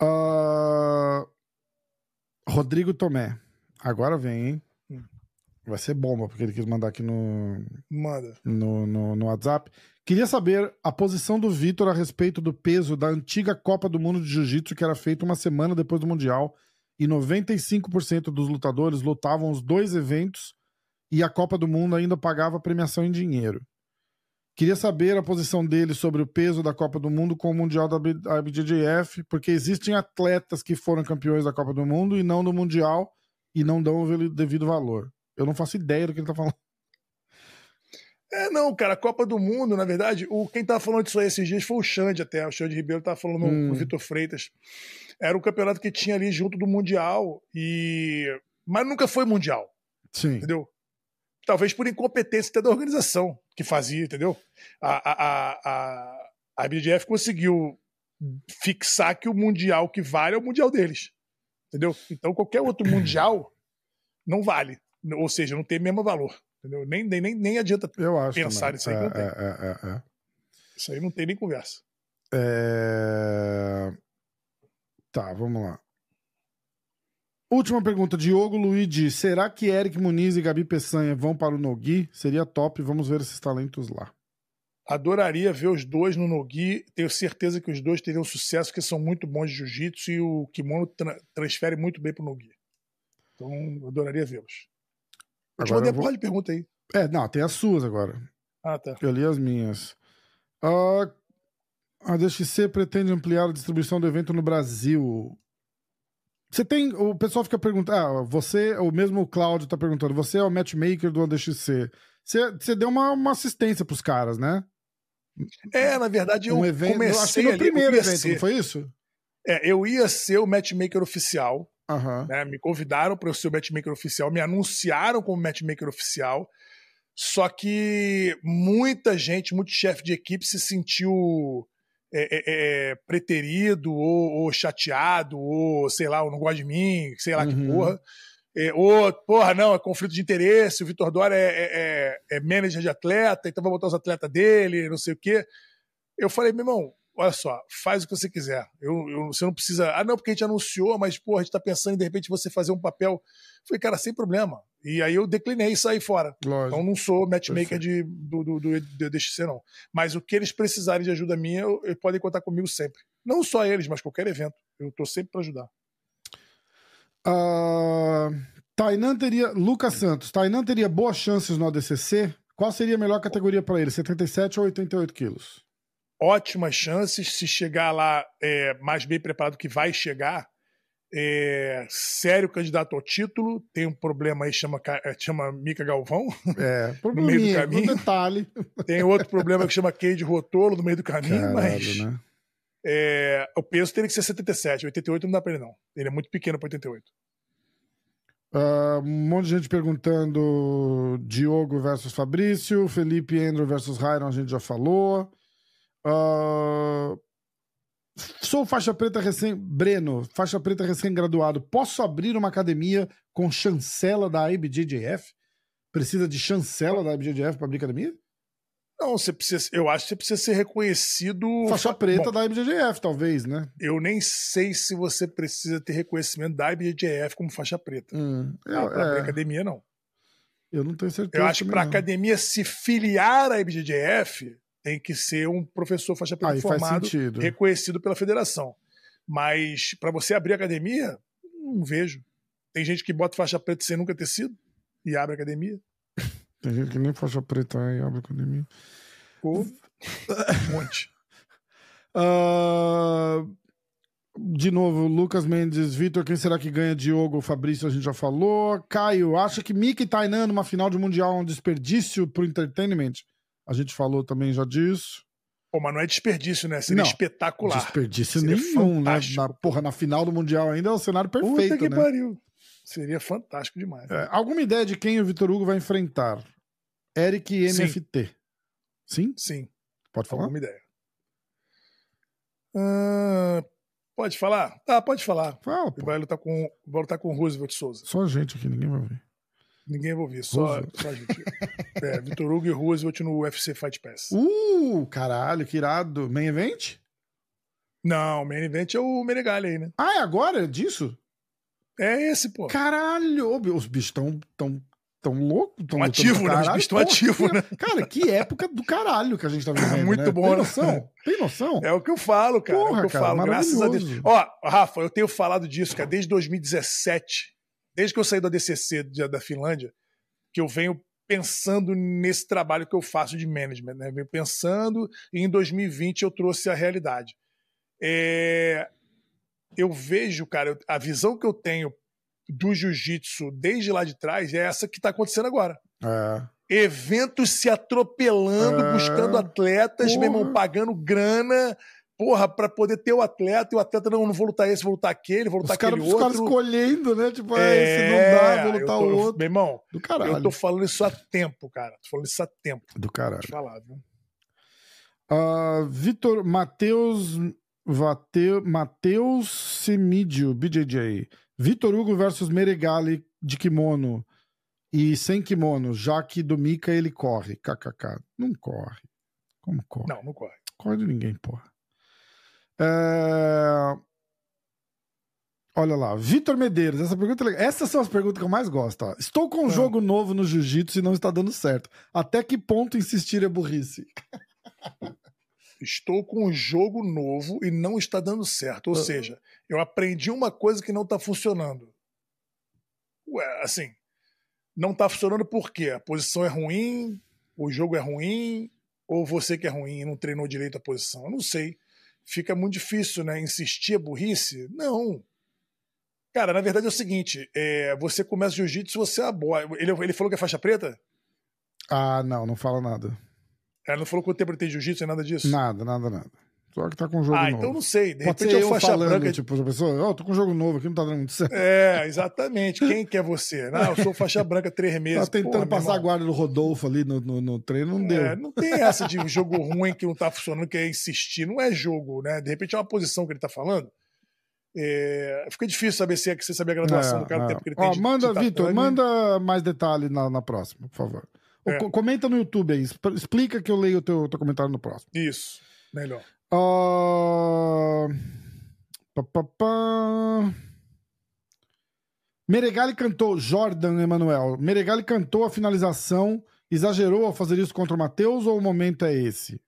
Ah, Rodrigo Tomé. Agora vem, hein? Vai ser bomba, porque ele quis mandar aqui no, Manda. no, no, no WhatsApp. Queria saber a posição do Vitor a respeito do peso da antiga Copa do Mundo de Jiu-Jitsu que era feita uma semana depois do Mundial e 95% dos lutadores lutavam os dois eventos e a Copa do Mundo ainda pagava premiação em dinheiro. Queria saber a posição dele sobre o peso da Copa do Mundo com o Mundial da IBJJF, porque existem atletas que foram campeões da Copa do Mundo e não do Mundial e não dão o devido valor. Eu não faço ideia do que ele tá falando. É, não, cara, a Copa do Mundo, na verdade, o, quem tava falando disso aí esses dias foi o Xande até. O Xande Ribeiro tava falando Hum. com o Vitor Freitas. Era o campeonato que tinha ali junto do Mundial. e Mas nunca foi Mundial, Sim. entendeu? Talvez por incompetência até da organização que fazia, entendeu? A, a, a, a, a IBJJF conseguiu fixar que o Mundial que vale é o Mundial deles. Entendeu? Então qualquer outro Mundial não vale. Ou seja, não tem o mesmo valor. Entendeu? Nem, nem, nem, adianta. Pensar nisso aí é, que não tem. é, é, é, é. Isso aí não tem nem conversa. É... Tá, vamos lá. Última pergunta, Diogo Luigi. Será que Eric Muniz e Gabi Peçanha vão para o Nogi? Seria top, vamos ver esses talentos lá. Adoraria ver os dois no Nogi. Tenho certeza que os dois teriam sucesso, porque são muito bons de jiu-jitsu e o kimono tra transfere muito bem pro Nogi. Então, adoraria vê-los. Agora mandei vou- porra de pergunta aí. É, não, tem as suas agora. Ah, tá. Eu li as minhas. Ah, a DXC pretende ampliar a distribuição do evento no Brasil. Você tem. O pessoal fica perguntando. Ah, você, o mesmo Cláudio tá perguntando. Você é o matchmaker do ADXC. Você, você deu uma, uma assistência pros caras, né? É, na verdade, eu um evento. comecei que no ali, primeiro eu evento, ser, não foi isso? É, eu ia ser o matchmaker oficial. Aham. né? Me convidaram para eu ser o matchmaker oficial, me anunciaram como matchmaker oficial. Só que muita gente, muito chefe de equipe se sentiu é, é, é, preterido ou, ou chateado, ou sei lá, ou não gosta de mim, sei lá que Uhum. porra. É, ou, porra, não, é conflito de interesse, o Vitor Dória é, é, é- é manager de atleta, então vai botar os atletas dele, não sei o quê. Eu falei, meu irmão, olha só, faz o que você quiser. Eu, eu- você não precisa. Ah, não, porque a gente anunciou, mas, porra, a gente tá pensando em de repente você fazer um papel. Eu falei, cara, sem problema. E aí eu declinei e saí fora. Lógico. Então não sou matchmaker de, do, do, do, do DXC, não. Mas o que eles precisarem de ajuda minha, eu- eles podem contar comigo sempre. Não só eles, mas qualquer evento. Eu tô sempre para ajudar. Ah, Tainan teria. Lucas Santos, Tainan teria boas chances no ADCC? Qual seria a melhor categoria para ele? 77 ou 88 quilos? Ótimas chances. Se chegar lá é, mais bem preparado que vai chegar, é, sério candidato ao título. Tem um problema aí, chama, é, chama Mica Galvão. É, meio do caminho. um detalhe. Tem outro problema que chama Cade Rotolo no meio do caminho, Caralho, mas né? É, o peso teria que ser 77. 88 não dá pra ele, não. Ele é muito pequeno pra 88. Ah, um monte de gente perguntando Diogo versus Fabrício, Felipe Andrew versus Ryan, a gente já falou. Ah, sou faixa preta recém. Breno, faixa preta recém-graduado. Posso abrir uma academia com chancela da IBJJF? Precisa de chancela da IBJJF para abrir academia? Não, você precisa, eu acho que você precisa ser reconhecido. Faixa preta Bom, da IBJJF, talvez, né? Eu nem sei se você precisa ter reconhecimento da IBJJF como faixa preta. Hum, eu, pra é... academia, não. Eu não tenho certeza. Eu acho que pra academia se filiar à IBJJF, tem que ser um professor faixa preta Aí formado, reconhecido pela federação. Mas para você abrir academia, não vejo. Tem gente que bota faixa preta sem nunca ter sido e abre academia. Tem gente que nem faixa preta e abre academia. Pô, um monte. Uh, de novo, Lucas Mendes, Vitor, quem será que ganha? Diogo, Fabrício, a gente já falou. Caio, acha que Mickey e Tainan numa final de Mundial é um desperdício pro entertainment? A gente falou também já disso. Pô, mas não é desperdício, né? Seria não, espetacular. Desperdício Seria nenhum, fantástico. né? Na, porra, na final do Mundial ainda é o cenário perfeito, Puta que né? pariu. Seria fantástico demais. É, alguma ideia de quem o Vitor Hugo vai enfrentar? Eric NFT. Sim? Sim. Pode falar? Alguma ideia. Uh, pode falar? Tá, pode falar. Fala, pô. Vai lutar com, vai lutar com o Roosevelt Souza. Só a gente aqui, ninguém vai ouvir. Ninguém vai ouvir, só, só a gente. é, Vitor Hugo e Roosevelt no UFC Fight Pass. Uh, caralho, que irado. Main Event? Não, Main Event é o Menegali aí, né? Ah, é agora? É disso? É esse, pô. Caralho, os bichos estão tão, tão loucos. Tão ativo, né? Os bichos estão ativos, né? Cara, que época do caralho que a gente tá vivendo. Muito né? bom, Tem né? noção? Tem noção? É o que eu falo, cara. Porra, é o que eu cara, falo. Graças a Deus. Ó, Rafa, eu tenho falado disso, cara, desde 2017. Desde que eu saí do ADCC da Finlândia, que eu venho pensando nesse trabalho que eu faço de management, né? Venho pensando e em 2020 eu trouxe a realidade. É... Eu vejo, cara, a visão que eu tenho do jiu-jitsu desde lá de trás é essa que está acontecendo agora. É. Eventos se atropelando, é. buscando atletas, Porra. meu irmão, pagando grana, porra, pra poder ter o atleta, e o atleta, não, não vou lutar esse, vou lutar aquele, vou lutar os aquele cara, outro. Os caras escolhendo, né? Tipo, é, esse não dá, vou lutar tô, o outro. Meu irmão, do caralho. eu tô falando isso há tempo, cara. Tô falando isso há tempo. Do caralho. Falar, viu? Uh, Vitor Matheus Matheus Semídio, BJJ. Vitor Hugo versus Meregali de kimono e sem kimono, já que do Mika ele corre. KKK. Não corre. Como corre? Não, não corre. Corre de ninguém, porra. É... Olha lá, Vitor Medeiros, essa pergunta é legal. Essas são as perguntas que eu mais gosto. Ó. Estou com um ah. jogo novo no jiu-jitsu e não está dando certo. Até que ponto insistir é burrice? Estou com um jogo novo e não está dando certo. Ou ah. seja, eu aprendi uma coisa que não está funcionando. Ué, assim, não está funcionando por quê? A posição é ruim, o jogo é ruim, ou você que é ruim e não treinou direito a posição? Eu não sei fica muito difícil, né? Insistir a burrice? Não. Cara, na verdade é o seguinte: é, você começa jiu-jitsu, você aboa. Ele, ele falou que é faixa preta? Ah, não, não fala nada. Ela não falou quanto tempo ele tem jiu-jitsu, nada disso? Nada, nada, nada. Só que tá com um jogo ah, novo. Ah, então não sei. De Pode repente ser é faixa falando, branca. Tipo, a pessoa, ó, oh, tô com um jogo novo aqui, não tá dando muito certo. É, exatamente. Quem que é você? Não, eu sou faixa branca três meses. Tá tentando Porra, passar a guarda do Rodolfo ali no, no, no treino, não deu. É, não tem essa de jogo ruim que não tá funcionando, que é insistir. Não é jogo, né? De repente é uma posição que ele tá falando. É, fica difícil saber se é que você sabe a graduação é, do cara, é. tempo que ele tem Ó, de, Manda, Vitor, manda mais detalhe na, na próxima, por favor. É. Comenta no YouTube aí, explica que eu leio o teu, teu comentário no próximo. Isso, melhor. Uh... Pá, pá, pá. Meregali cantou, Jordan Emanuel. Meregali cantou a finalização, exagerou ao fazer isso contra o Matheus ou o momento é esse?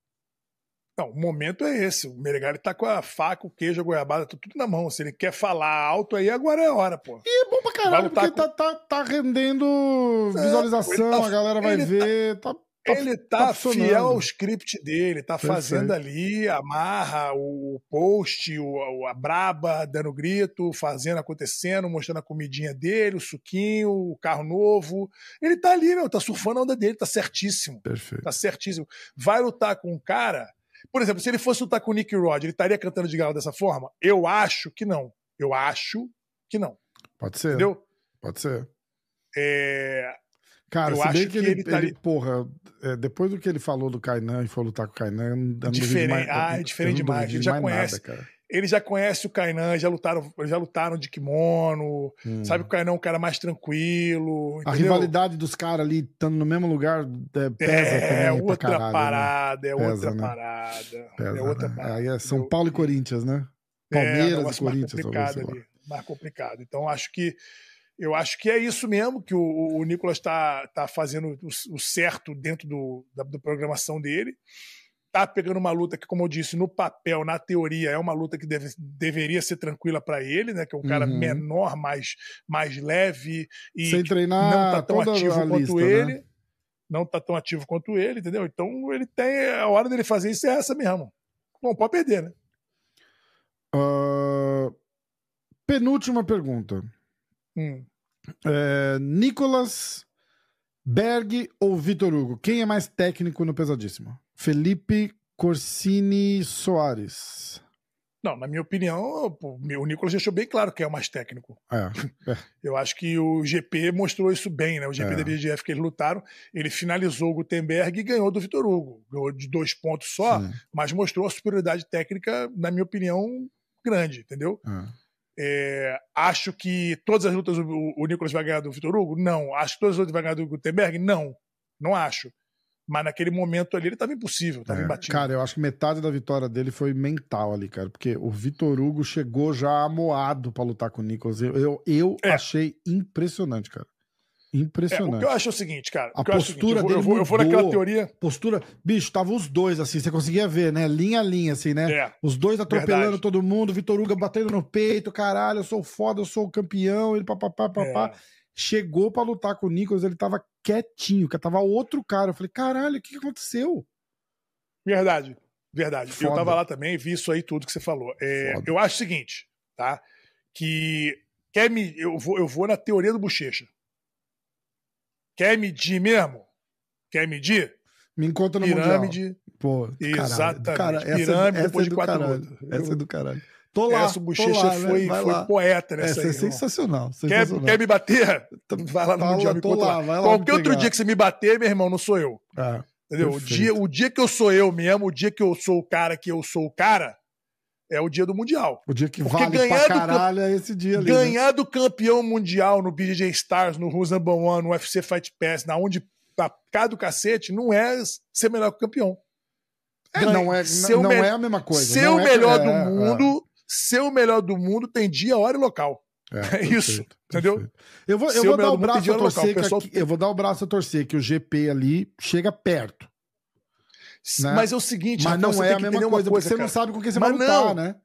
Não, o momento é esse. O Meregali tá com a faca, o queijo, a goiabada, tá tudo na mão. Se ele quer falar alto aí, agora é a hora, pô. E é bom pra caralho, porque com... tá, tá, tá rendendo visualização, é, tá, a galera vai tá ver. Tá... Tá, ele tá, tá fiel ao script dele, tá Perfeito. fazendo ali, amarra o post, o, a braba, dando grito, fazendo, acontecendo, mostrando a comidinha dele, o suquinho, o carro novo. Ele tá ali, meu, tá surfando a onda dele, tá certíssimo. Perfeito. Tá certíssimo. Vai lutar com um cara. Por exemplo, se ele fosse lutar com o Nick Rod, ele estaria cantando de galo dessa forma? Eu acho que não. Eu acho que não. Pode ser. Entendeu? Pode ser. É, Cara, eu se bem que ele, ele, tá ele porra, é, depois do que ele falou do Kainan e foi lutar com o Kainan, diferente, mais, ah, é diferente demais. Ele já conhece. Nada, ele já conhece o Kainan, já lutaram, já lutaram de kimono, hum. sabe que o Kainan é um cara mais tranquilo. A rivalidade dos caras ali estando no mesmo lugar é, pesa é, também outra caralho, parada, né? é pesa, outra né? parada, pesa, é outra né? parada. Aí é São Paulo e Corinthians, né? Palmeiras é, e Corinthians. Mais complicado, ali, mais complicado. Então acho que eu acho que é isso mesmo que o, o Nicolas está tá fazendo o, o, certo dentro do, da, da programação dele tá pegando uma luta que, como eu disse, no papel, na teoria, é uma luta que deve, deveria ser tranquila para ele, né? Que é um cara uhum. menor, mais, mais leve e Sem treinar não tá tão ativo quanto lista, ele. Né? Não tá tão ativo quanto ele, entendeu? Então ele tem. A hora dele fazer isso é essa mesmo. Bom, pode perder, né? Uh, penúltima pergunta. Hum. É, Nicolas Berg ou Vitor Hugo? Quem é mais técnico no pesadíssimo? Felipe Corsini Soares. Não, na minha opinião, o Nicolas deixou bem claro que é o mais técnico. É, é. Eu acho que o GP mostrou isso bem, né? O GP é. da BGF que eles lutaram, ele finalizou o Gutenberg e ganhou do Vitor Hugo. Ganhou de dois pontos só, Sim. mas mostrou a superioridade técnica, na minha opinião, grande, entendeu? É. É, acho que todas as lutas o, o Nicolas vai ganhar do Vitor Hugo? Não. Acho que todas as lutas vai ganhar do Gutenberg? Não. Não acho. Mas naquele momento ali ele estava impossível, estava é, imbatível. Cara, eu acho que metade da vitória dele foi mental ali, cara. Porque o Vitor Hugo chegou já amoado para lutar com o Nicolas. Eu, eu, eu é. achei impressionante, cara. Impressionante. É, o que eu acho é o seguinte, cara. A postura seguinte, eu, vou, eu, vou, eu vou naquela teoria. Postura. Bicho, tava os dois, assim, você conseguia ver, né? Linha a linha, assim, né? É, os dois atropelando verdade. todo mundo, Vitor Hugo batendo no peito, caralho, eu sou foda, eu sou o campeão, ele papapá, papá. É. Chegou para lutar com o Nicolas, ele tava quietinho, que tava outro cara. Eu falei, caralho, o que aconteceu? Verdade, verdade. Foda. Eu tava lá também, vi isso aí tudo que você falou. É, eu acho o seguinte, tá? Que quer me, eu vou, eu vou na teoria do bochecha. Quer medir mesmo? Quer medir? Me encontra no Pirâmide. Mundial. Pô, Exatamente. Cara, essa, Pirâmide essa depois é de quatro caralho. lutas. Essa é do caralho. Tô lá. Essa bochecha lá, foi, né? foi poeta nessa essa aí. é sensacional. Quer, sensacional. quer me bater? Vai lá no Mundial, me tô conta lá, lá. lá Qualquer me outro pegar. dia que você me bater, meu irmão, não sou eu. Ah, Entendeu? O dia, o dia que eu sou eu mesmo, o dia que eu sou o cara que eu sou o cara, é o dia do Mundial. O dia que Porque vale ganhar pra do caralho é esse dia ali. né? Ganhar do campeão mundial no BJJ Stars, no Number One, no UFC Fight Pass, na onde tá cá do cacete, não é ser melhor que o campeão. É, não é, não me- é a mesma coisa. Ser não o é- melhor é, do é. mundo, ser o melhor do mundo tem dia, hora e local. É, É isso, perfeito, entendeu? Eu vou, eu Ser vou o dar o braço a local, torcer que eu vou dar o braço a torcer que o GP ali chega perto. Né? Mas é o seguinte, Mas Rafael, não você é a mesma coisa, uma porque você não sabe com quem você Mas vai lutar, não. né?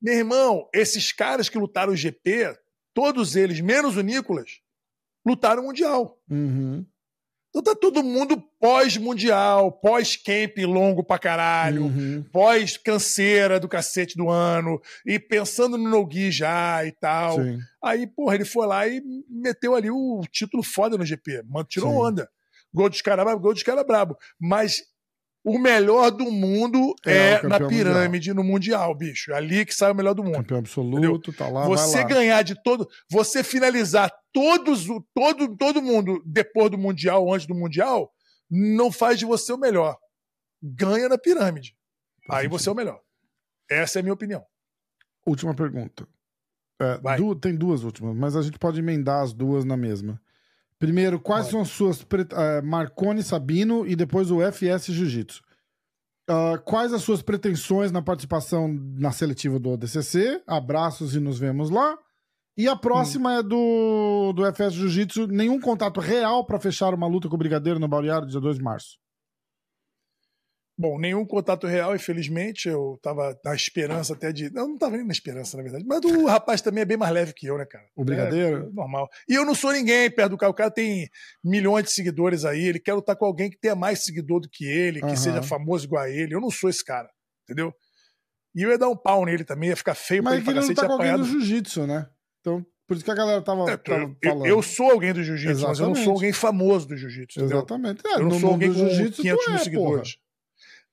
Meu irmão, esses caras que lutaram o GP, todos eles, menos o Nicolas, lutaram o Mundial. Uhum. Então tá todo mundo pós-mundial, pós-camp longo pra caralho, Uhum. pós-canseira do cacete do ano, e pensando no Nogui já e tal. Sim. Aí, porra, ele foi lá e meteu ali o título foda no GP. Mano, tirou Sim. onda. Gol dos caras brabo, gol dos caras brabo. Mas o melhor do mundo É, é, na pirâmide no Mundial, bicho. É ali que sai o melhor do mundo. Campeão absoluto, tá lá, você vai lá. ganhar de todo. Você finalizar todos, o- todo, todo mundo depois do Mundial, antes do Mundial, não faz de você o melhor. Ganha na pirâmide. Aí sentido. você é o melhor. Essa é a minha opinião. Última pergunta. É, du- tem duas últimas, mas a gente pode emendar as duas na mesma. Primeiro, quais Vai. são as suas. eh, Marconi Sabino e depois o FS Jiu-Jitsu. Ah, quais as suas pretensões na participação na seletiva do ODCC? Abraços e nos vemos lá. E a próxima é do, do FS Jiu-Jitsu. Nenhum contato real para fechar uma luta com o Brigadeiro no Balneário, dia 2 de março. Bom, nenhum contato real, infelizmente. Eu tava na esperança até de. Não, não tava nem na esperança, na verdade. Mas o rapaz também é bem mais leve que eu, né, cara? O Brigadeiro? É, normal. E eu não sou ninguém perto do cara. O cara tem milhões de seguidores aí. Ele quer lutar com alguém que tenha mais seguidor do que ele, que Aham. seja famoso igual a ele. Eu não sou esse cara, entendeu? E eu ia dar um pau nele também, ia ficar feio pra Mas ele ele pra cacete lutar com alguém apanhado. do Jiu-Jitsu, né? Então, por isso que a galera tava, É, tava eu, falando. eu sou alguém do jiu-jitsu, mas eu não sou alguém famoso do jiu-jitsu. Exatamente. É, Eu não sou alguém do jiu-jitsu, 500 tu mil é, seguidores.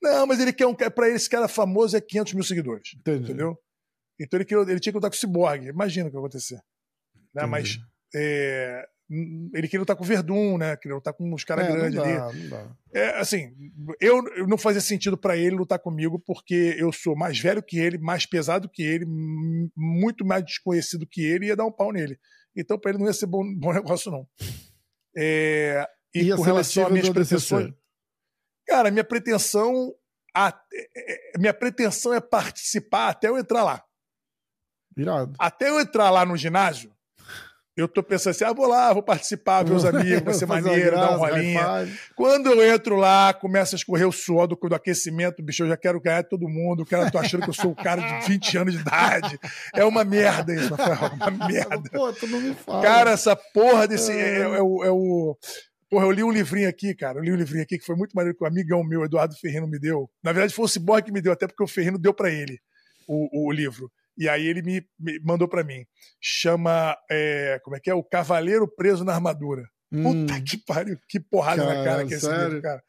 Não, mas ele quer um. Pra esse cara famoso é 500 mil seguidores. Entendi. Entendeu? Então ele, queria, ele tinha que lutar com o Cyborg. Imagina o que ia acontecer. Né? Mas é, ele queria lutar com o Verdun, né? Queria lutar com os caras É, não grandes dá, ali. não dá. É, assim, eu, eu não fazia sentido pra ele lutar comigo porque eu sou mais velho que ele, mais pesado que ele, muito mais desconhecido que ele e ia dar um pau nele. Então pra ele não ia ser bom, bom negócio, não. É, e, E com relação às minhas pretensões. Cara, minha pretensão. a- é- é- minha pretensão é participar até eu entrar lá. Irado. Até eu entrar lá no ginásio, eu tô pensando assim: ah, vou lá, vou participar, ver os amigos, vai ser Fazer uma maneiro, dar um graça, rolinha. high five. Quando eu entro lá, começa a escorrer o suor do, do aquecimento, bicho, eu já quero ganhar todo mundo, o cara tô achando que eu sou o cara de 20 anos de idade. É uma merda isso, Rafael, é uma merda. Pô, tu não me fala. Cara, essa porra desse. É, é o, é o- Porra, eu li um livrinho aqui, cara. Eu li um livrinho aqui que foi muito maneiro que um amigão meu, Eduardo Ferrino, me deu. Na verdade, foi o Cyborg que me deu, até porque o Ferrino deu pra ele o, o livro. E aí ele me, me mandou pra mim. Chama. é, como é que é? O Cavaleiro Preso na Armadura. Hum, Puta que pariu, que porrada na Cara, cara que é esse sério? livro, cara.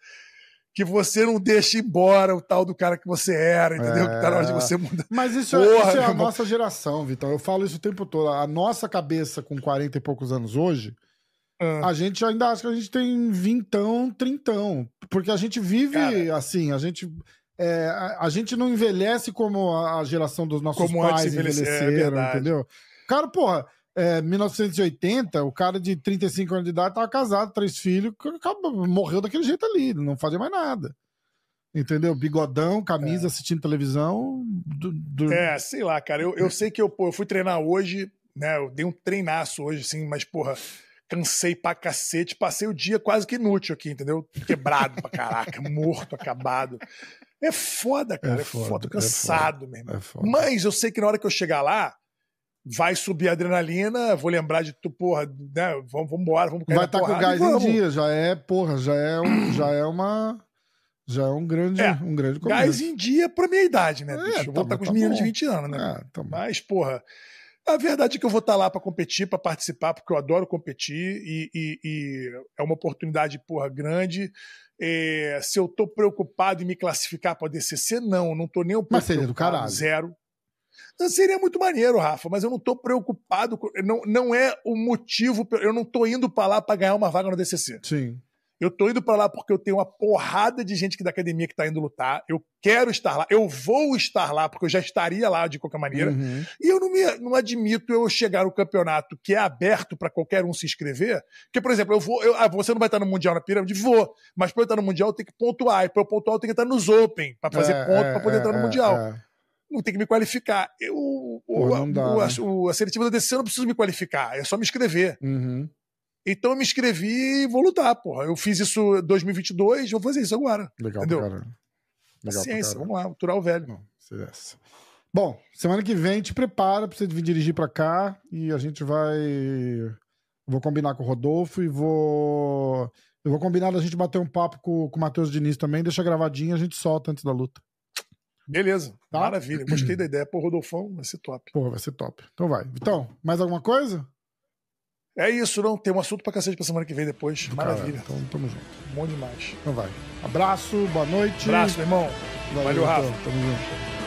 Que você não deixa embora o tal do cara que você era, entendeu? É. Que tá na hora de você mudar. Mas isso, Porra, é, isso é a irmão. nossa geração, Vitão. Eu falo isso o tempo todo. A nossa cabeça com 40 e poucos anos hoje, Ah, a gente ainda acha que a gente tem vintão, trintão. Porque a gente vive Cara. assim, a gente. é, a, a gente não envelhece como a, a geração dos nossos Como pais é envelheceram, verdade. entendeu? Cara, porra, é, 1980, o cara de 35 anos de idade tava casado, três filhos, acabou- morreu daquele jeito ali, não fazia mais nada. Entendeu? Bigodão, camisa, assistindo televisão. do- do- É, sei lá, cara. Eu, eu sei que eu, pô, eu fui treinar hoje, né? Eu dei um treinaço hoje, assim, mas, porra, cansei pra cacete. Passei o dia quase que inútil aqui, entendeu? Quebrado pra caraca, morto, acabado. É foda, cara. É É foda, foda, é cansado, meu irmão. É foda. Mas eu sei que na hora que eu chegar lá, vai subir a adrenalina, vou lembrar de tu, porra, né? Vamos, vamos embora, vamos cair Vai estar com o gás em dia, já é, porra, já é, um, já é uma. Já é um grande, É, um grande começo. Gás em dia pra minha idade, né, É, bicho? Eu tá, vou estar mas com os tá meninos bom. de 20 anos, né? Ah, tá. Mas, porra, a verdade é que eu vou estar lá pra competir, pra participar, porque eu adoro competir e, e- e é uma oportunidade, porra, grande. É, se eu tô preocupado em me classificar pra DCC, não, não tô nem um pouco Mas seria do caralho. Zero. Não, Seria muito maneiro, Rafa, mas eu não tô preocupado, com- não, não é o motivo, eu não tô indo pra lá pra ganhar uma vaga no DCC. Sim. Eu tô indo pra lá porque eu tenho uma porrada de gente que da academia que tá indo lutar. Eu quero estar lá. Eu vou estar lá porque eu já estaria lá de qualquer maneira. Uhum. E eu não, me, não admito eu chegar no campeonato que é aberto pra qualquer um se inscrever. Porque, por exemplo, eu vou. eu- ah, você não vai estar no Mundial na pirâmide? Vou. Mas pra eu estar no Mundial eu tenho que pontuar. E pra eu pontuar eu tenho que estar nos Open pra fazer É, ponto é, pra poder é, entrar no é, Mundial. é. Não tem que me qualificar. Eu, o, Pô, não dá, o- a, né? o- a seletiva da DC eu não preciso me qualificar. É só me inscrever. Uhum. Então eu me inscrevi e vou lutar, porra. Eu fiz isso em 2022, vou fazer isso agora. Legal Entendeu? caralho. Legal caralho. vamos lá, aturar o velho. Não, essa. Bom, semana que vem te prepara pra você vir dirigir pra cá e a gente vai. Vou combinar com o Rodolfo e vou. Eu vou combinar da gente bater um papo com, com o Matheus Diniz também, deixa gravadinho e a gente solta antes da luta. Beleza, Tá? maravilha. Gostei da ideia. Pô, Rodolfão, vai ser top. Porra, vai ser top. Então vai. Então, mais alguma coisa? É isso, não. Tem um assunto pra cacete pra semana que vem depois. Maravilha. Cara, então tamo junto. Bom demais. Então vai. Abraço, boa noite. Abraço, meu irmão. Valeu, Rafa. Rafa. Tamo junto.